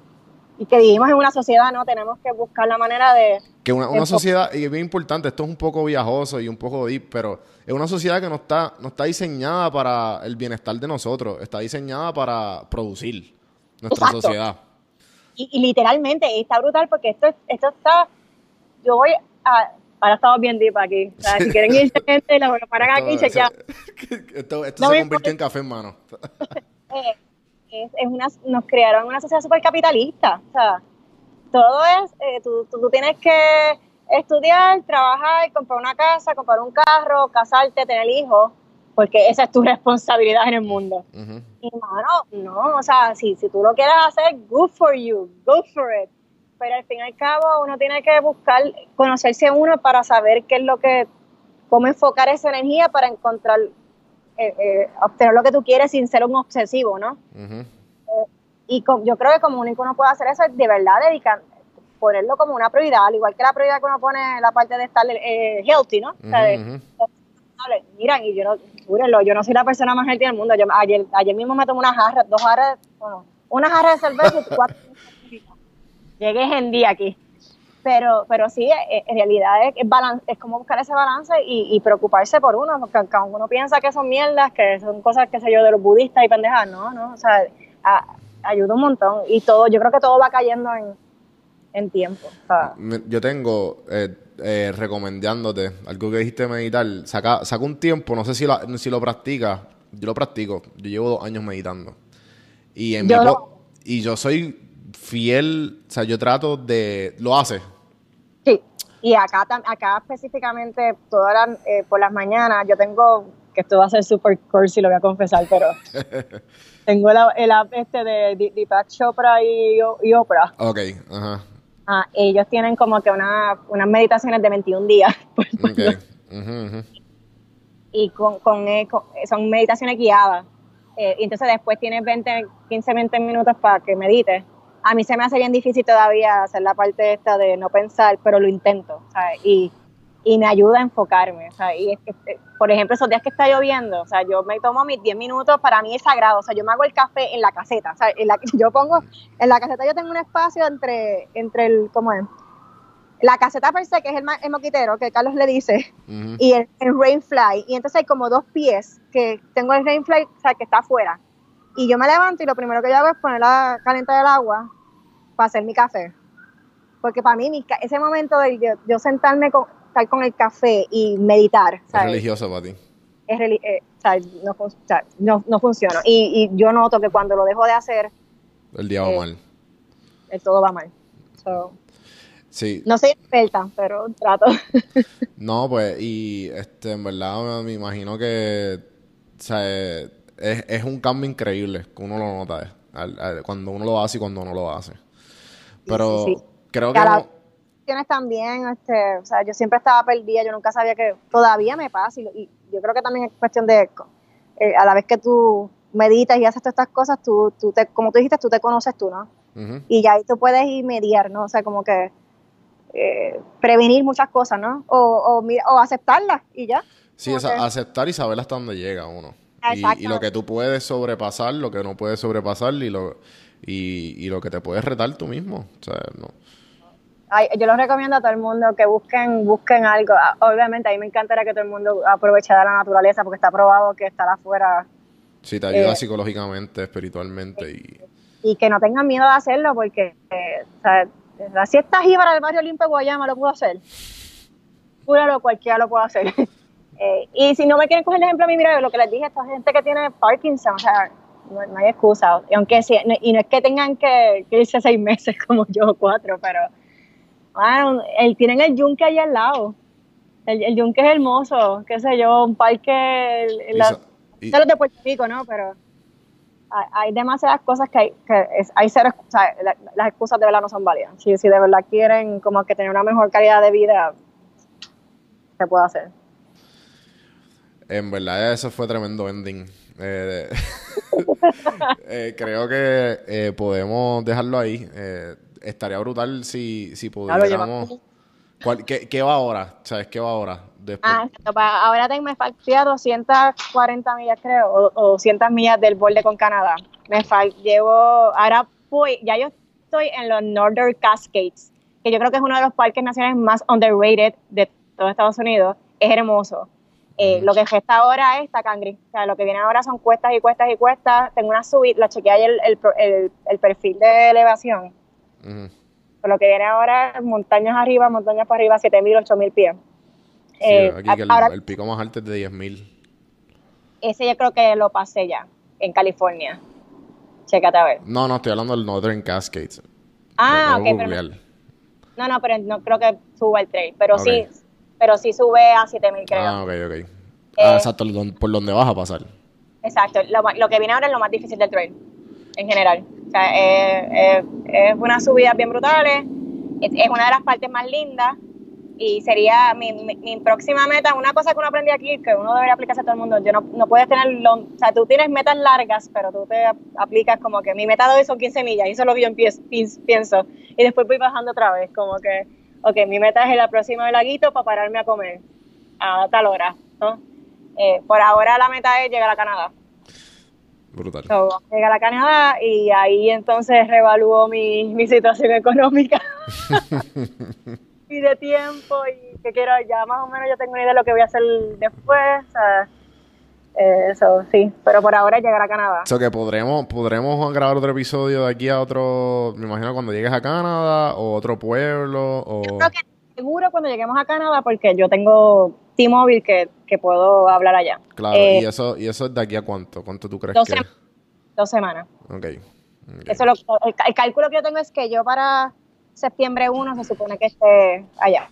y que vivimos en una sociedad, ¿no? Tenemos que buscar la manera de... Que una, sociedad, y es bien importante, esto es un poco viajoso y un poco deep, pero es una sociedad que no está, no está diseñada para el bienestar de nosotros, está diseñada para producir nuestra sociedad. Y, literalmente, está brutal porque esto, esto está... Yo voy a... Ahora estamos bien deep aquí. O sea, si quieren irse gente, lo paran aquí y chequear. Esto, esto se convirtió en café, hermano. eh, es, una, nos crearon una sociedad súper capitalista. O sea, todo es, eh, tú, tú, tienes que estudiar, trabajar, comprar una casa, comprar un carro, casarte, tener hijos, porque esa es tu responsabilidad en el mundo. Y no, no, o sea, si, si tú lo quieres hacer, good for you, go for it. Pero al fin y al cabo uno tiene que buscar, conocerse a uno para saber qué es lo que, cómo enfocar esa energía para encontrar eh, eh, obtener lo que tú quieres sin ser un obsesivo, ¿no? Eh, y yo creo que como único uno puede hacer eso es de verdad dedicar, ponerlo como una prioridad, al igual que la prioridad que uno pone la parte de estar healthy, ¿no? miran, y yo no, yo no soy la persona más healthy del mundo. Yo, ayer, ayer mismo me tomé una jarra, dos jarras, bueno, una jarra de cerveza y cuatro. Llegué en día aquí. Pero, pero sí, eh, eh, en realidad es, es, como buscar ese balance y, preocuparse por uno, porque aunque uno piensa que son mierdas, que son cosas, que sé yo, de los budistas y pendejas, no, no, o sea, ayuda un montón y todo, yo creo que todo va cayendo en, tiempo. Yo tengo, eh, recomendándote, algo que dijiste meditar, saca, saca un tiempo, no sé si, si lo practicas, yo lo practico, yo llevo dos años meditando. Y, en y yo soy fiel, o sea, yo trato de... ¿Lo hace? Y acá, acá específicamente, todas las, eh, por las mañanas, yo tengo, que esto va a ser super cursi, lo voy a confesar, pero tengo el app este de Deepak Chopra y, y Oprah. Ok, ajá. Ah, ellos tienen como que una, unas meditaciones de 21 días. Okay. Y con, con, eh, son meditaciones guiadas. Eh, y entonces después tienes 20, 15, 20 minutos para que medites. A mí se me hace bien difícil todavía hacer la parte esta de no pensar, pero lo intento. ¿sabes? Y y me ayuda a enfocarme. O sea, y es que, eh, por ejemplo, esos días que está lloviendo, o sea, yo me tomo mis 10 minutos, para mí es sagrado. O sea, yo me hago el café en la caseta. O sea, en la, yo pongo, en la caseta yo tengo un espacio entre, entre el, ¿cómo es? La caseta per se, que es el, el moquitero, que Carlos le dice, y el, rainfly. Y entonces hay como dos pies, que tengo el rainfly, o sea, que está afuera. Y yo me levanto y lo primero que yo hago es poner la calentar el agua para hacer mi café. Porque para mí, ese momento de yo, yo sentarme con, estar con el café y meditar. Es religioso para ti. Es eh, no, no, no, funciona. Y, y, yo noto que cuando lo dejo de hacer... El día va eh, mal. El todo va mal. sí. No soy experta, pero trato. no, pues, y este, en verdad me imagino que o sea, es, es, un cambio increíble que uno lo nota eh, cuando uno lo hace y cuando no lo hace. Pero creo que también, este, o sea, yo siempre estaba perdida, yo nunca sabía que todavía me pasa y, yo creo que también es cuestión de, eh, a la vez que tú meditas y haces todas estas cosas, tú, tú te, como tú dijiste, tú te conoces tú, ¿no? Y ya ahí tú puedes ir mediar, ¿no? O sea, como que eh, prevenir muchas cosas, ¿no? O, o, o aceptarlas y ya. Sí, aceptar y saber hasta dónde llega uno. Y, y, lo que tú puedes sobrepasar, lo que no puedes sobrepasar y lo, y, y lo que te puedes retar tú mismo. O sea, no yo los recomiendo a todo el mundo que busquen busquen algo. Ah, obviamente, a mí me encantaría que todo el mundo aproveche de la naturaleza porque está probado que estar afuera. Sí, te ayuda eh, psicológicamente, espiritualmente. Y... y que no tengan miedo de hacerlo porque, eh, o sea, la siesta jíbara del barrio Limpio Guayama lo puedo hacer. Júralo, cualquiera lo puede hacer. eh, y si no me quieren coger el ejemplo a mí, mira, lo que les dije, esta gente que tiene Parkinson, o sea, no, hay excusa. Y, aunque sí, y no es que tengan que, que irse seis meses como yo, cuatro, pero Ah, el, tienen el yunque ahí al lado. El, el yunque es hermoso, qué sé yo, un parque el, los de Puerto Rico, ¿no? Pero hay, demasiadas cosas que hay, que hay cero, o sea, las excusas de verdad no son válidas. Si, si de verdad quieren como que tener una mejor calidad de vida, se puede hacer. En verdad eso fue tremendo ending. Eh, eh, creo que eh, podemos dejarlo ahí estaría brutal si, si pudiéramos... qué, va ahora? ¿Sabes qué va ahora? Después? Ah, ahora tengo, me faltan 240 millas, creo, o, 200 millas del borde con Canadá. Me fal, llevo, ahora voy, ya yo estoy en los Northern Cascades, que yo creo que es uno de los parques nacionales más underrated de todo Estados Unidos. Es hermoso. Eh, lo que gesta ahora es Tacangri. O sea, lo que viene ahora son cuestas y cuestas y cuestas. Tengo una subida, la chequeé ayer el, el, el, perfil de elevación por lo que viene ahora, montañas arriba, montañas para arriba, 7.000, 8.000 pies. Eh, aquí el, pico más alto es de 10.000. Ese yo creo que lo pasé ya, en California. Chécate a ver. No, no, estoy hablando del Northern Cascades. Ah, ok, pero no, no, pero no creo que suba el trail, pero sí, pero sí sube a 7000 creo. Ah, ok, ok. Eh, ah, exacto, por donde vas a pasar. Exacto, lo, lo, que viene ahora es lo más difícil del trail, en general. O sea, es, es, unas subidas bien brutales, es, una de las partes más lindas y sería mi, mi, próxima meta, una cosa que uno aprendí aquí, que uno debería aplicarse a todo el mundo, yo no, no puedes tener, o sea, tú tienes metas largas, pero tú te aplicas como que mi meta de hoy son 15 millas, y eso es lo que yo pienso, y después voy bajando otra vez, como que, ok, mi meta es la próxima del laguito para pararme a comer a tal hora, ¿no? Eh, por ahora la meta es llegar a Canadá. Brutal. llegar a Canadá y ahí entonces reevaluó mi, mi situación económica y de tiempo y que quiero, ya más o menos yo tengo una idea de lo que voy a hacer después. Eso sí, pero por ahora llegar a Canadá. O que podremos, podremos grabar otro episodio de aquí a otro, me imagino cuando llegues a Canadá o otro pueblo o... Yo creo que seguro cuando lleguemos a Canadá porque yo tengo T-Mobile que, que, puedo hablar allá. Claro, ¿y, eh, eso, ¿y eso es de aquí a cuánto? ¿Cuánto tú crees que? dos semanas. Ok. Eso lo, el, cálculo que yo tengo es que yo para septiembre 1 se supone que esté allá.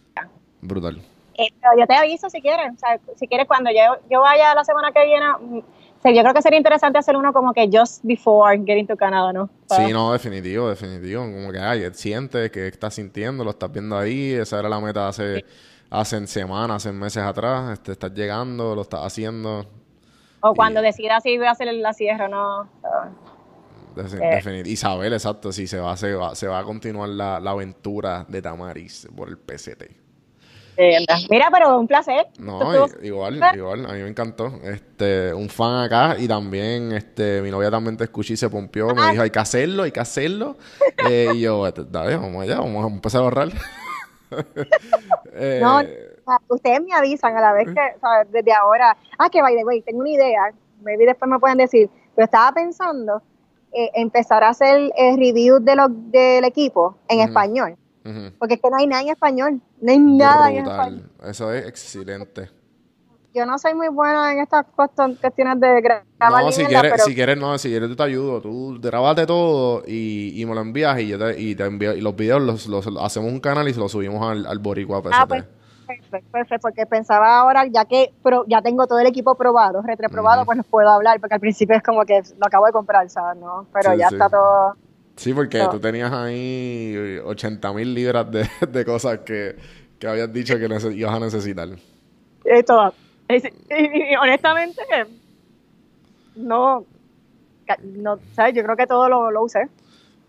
Brutal. Eh, yo te aviso si quieres. O sea, si quieres, cuando yo, yo vaya la semana que viene, mm, yo creo que sería interesante hacer uno como que just before getting to Canada, ¿no? Sí, no, definitivo, definitivo. Como que, ay, sientes que estás sintiendo, lo estás viendo ahí. Esa era la meta hace, hace semanas, hace meses atrás. Este, estás llegando, lo estás haciendo. O cuando decidas si voy a hacer la sierra no. Eh. Isabel, exacto, sí, se va, se va, se va a continuar la, la aventura de Tamaris por el PCT. Mira, pero un placer. No, igual, igual, a mí me encantó. Este, un fan acá y también, este, mi novia también te escuché y se pompió, me ah. dijo, hay que hacerlo, hay que hacerlo. Eh, y yo, dale, vamos allá, vamos a empezar a ahorrar. Eh, no, ustedes me avisan a la vez que, ¿sabes? Desde ahora, ah, que by the way, tengo una idea, maybe después me pueden decir, pero estaba pensando eh, empezar a hacer el review de del equipo en español. Porque es que no hay nada en español. No hay nada en español. Eso es excelente. Yo no soy muy bueno en estas cuestiones de grabar. No, si quieres, si quieres, no, si quieres, tú te ayudo. Tú grabate todo y, y me lo envías y yo te, y te envío. Y los videos los, los, hacemos un canal y se los subimos al, al Boricua PST. Ah, pues, perfecto, perfecto, porque pensaba ahora, ya que ya tengo todo el equipo probado, retroprobado, pues pues puedo hablar, porque al principio es como que lo acabo de comprar, ¿sabes? ¿no? Pero ya está todo Sí, porque tú tenías ahí 80 mil libras de, cosas que, habías dicho que ibas a necesitar. Esto, y, honestamente, no, no, ¿sabes? Yo creo que todo lo, lo usé.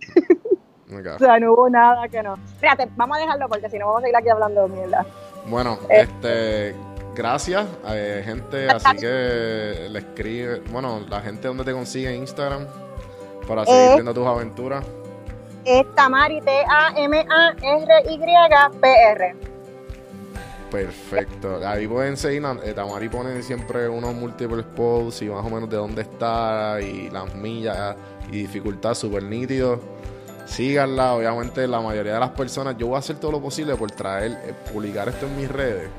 o sea, no hubo nada que no. Fíjate, vamos a dejarlo porque si no vamos a seguir aquí hablando de mierda. Bueno, eh. este, gracias, eh, gente. Así que le escribe, bueno, la gente donde te consigue en Instagram para seguir viendo tus aventuras? Es Tamari, T-A-M-A-R-Y-P-R. Perfecto. Ahí pueden seguir. Eh, Tamari pone siempre unos múltiples posts y más o menos de dónde está y las millas y dificultad súper nítido. Síganla. Obviamente, la mayoría de las personas, yo voy a hacer todo lo posible por traer, eh, publicar esto en mis redes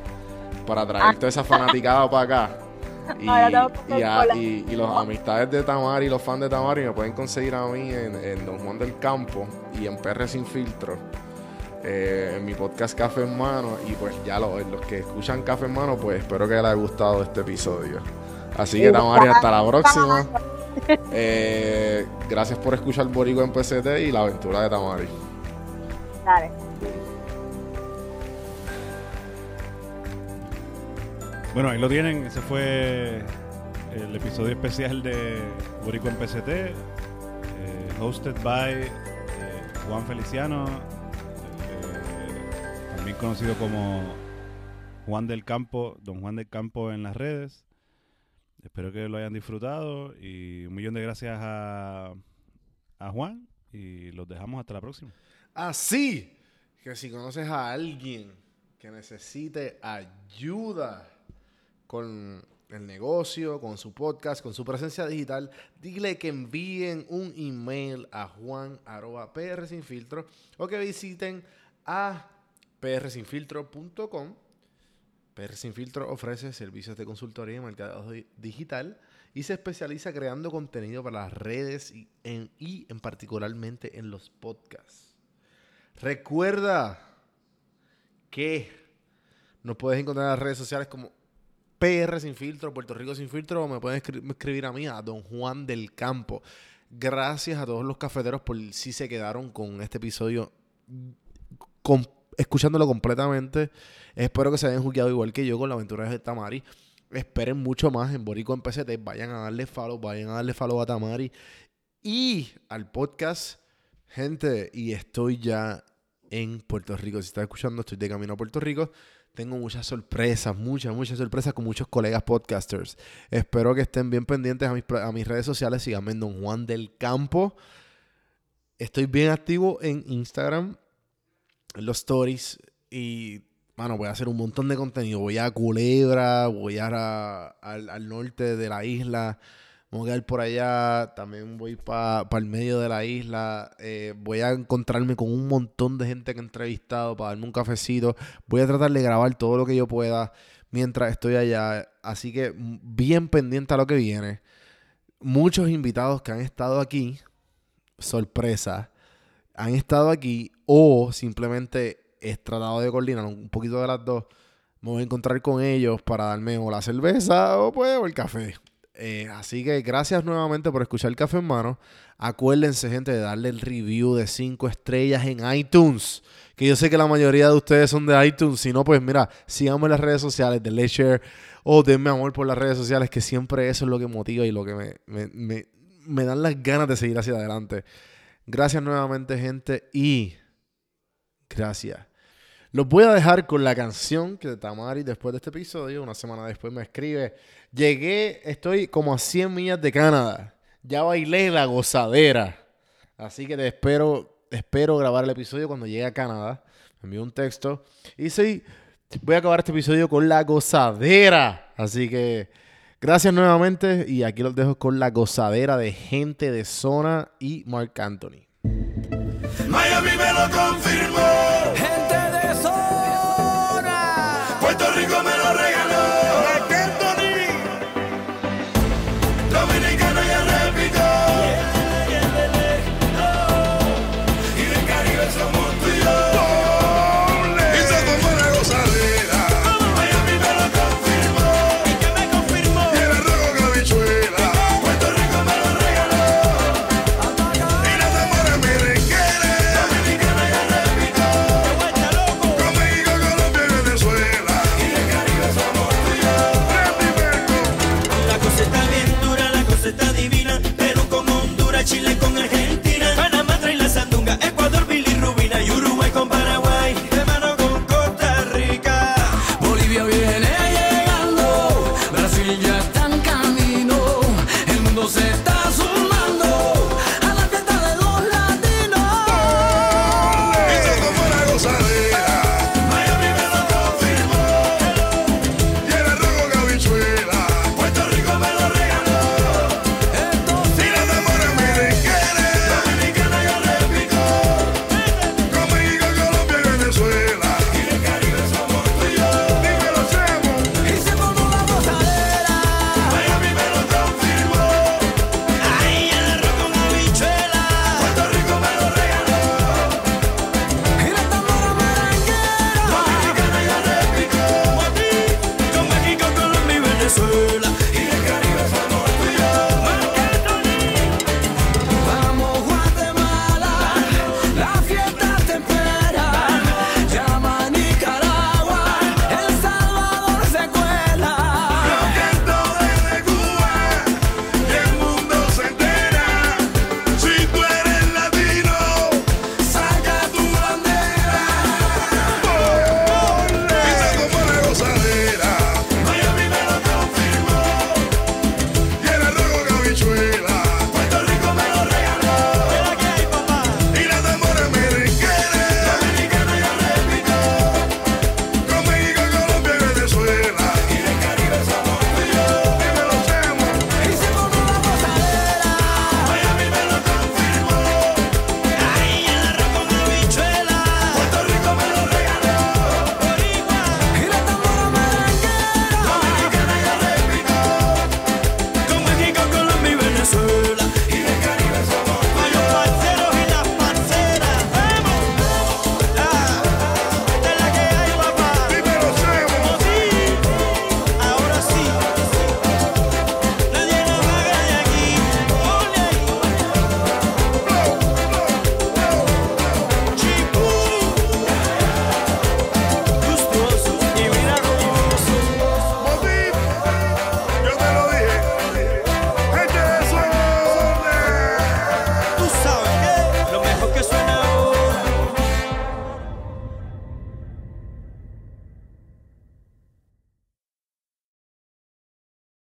para traer ah. toda esa fanaticada para acá. Y, y, los amistades de Tamari, los fans de Tamari, me pueden conseguir a mí en, Don Juan del Campo y en PR Sin Filtro. Eh, en mi podcast Café en Mano. Y pues ya los, los que escuchan Café en Mano, pues espero que les haya gustado este episodio. Así que Tamari, hasta la próxima. Eh, gracias por escuchar Borico en PCT y la aventura de Tamari. Dale. Bueno, ahí lo tienen. Ese fue el episodio especial de Borico en PCT, eh, hosted by eh, Juan Feliciano, eh, también conocido como Juan del Campo, Don Juan del Campo en las redes. Espero que lo hayan disfrutado y un millón de gracias a, a Juan y los dejamos hasta la próxima. Así que si conoces a alguien que necesite ayuda, con el negocio, con su podcast, con su presencia digital, dile que envíen un email a juan o que visiten a prsinfiltro.com. PR Sin Filtro ofrece servicios de consultoría y mercado digital y se especializa creando contenido para las redes y en, y en particularmente en los podcasts. Recuerda que nos puedes encontrar en las redes sociales como PR Sin Filtro, Puerto Rico Sin Filtro, me pueden escribir a mí, a Don Juan del Campo. Gracias a todos los cafeteros por si se quedaron con este episodio, escuchándolo completamente. Espero que se hayan juzgado igual que yo con la aventura de Tamari. Esperen mucho más en Borico en PCT. Vayan a darle follow, vayan a darle follow a Tamari y al podcast. Gente, y estoy ya en Puerto Rico. Si estás escuchando, estoy de camino a Puerto Rico tengo muchas sorpresas, muchas, muchas sorpresas con muchos colegas podcasters. Espero que estén bien pendientes a mis, a mis redes sociales. Síganme en Don Juan del Campo. Estoy bien activo en Instagram, en los stories. Y, bueno, voy a hacer un montón de contenido. Voy a Culebra, voy a, al norte de la isla. Voy a ir por allá, también voy para el medio de la isla. Eh, voy a encontrarme con un montón de gente que he entrevistado para darme un cafecito. Voy a tratar de grabar todo lo que yo pueda mientras estoy allá. Así que bien pendiente a lo que viene. Muchos invitados que han estado aquí, sorpresa, han estado aquí o simplemente he tratado de coordinar un poquito de las dos. Me voy a encontrar con ellos para darme o la cerveza o pues o el café Eh, así que gracias nuevamente por escuchar Café en Mano. Acuérdense, gente, de darle el review de 5 estrellas en iTunes. Que yo sé que la mayoría de ustedes son de iTunes. Si no, pues mira, sigamos en las redes sociales, denle share o denme amor por las redes sociales, que siempre eso es lo que motiva y lo que me, me, me dan las ganas de seguir hacia adelante. Gracias nuevamente, gente, y gracias. Los voy a dejar con la canción que Tamari después de este episodio, una semana después me escribe, llegué, estoy como a 100 millas de Canadá, ya bailé la gozadera, así que te espero, espero grabar el episodio cuando llegue a Canadá, me envió un texto. Y sí, voy a acabar este episodio con la gozadera, así que gracias nuevamente. Y aquí los dejo con la gozadera de gente de zona y Mark Anthony. Miami me lo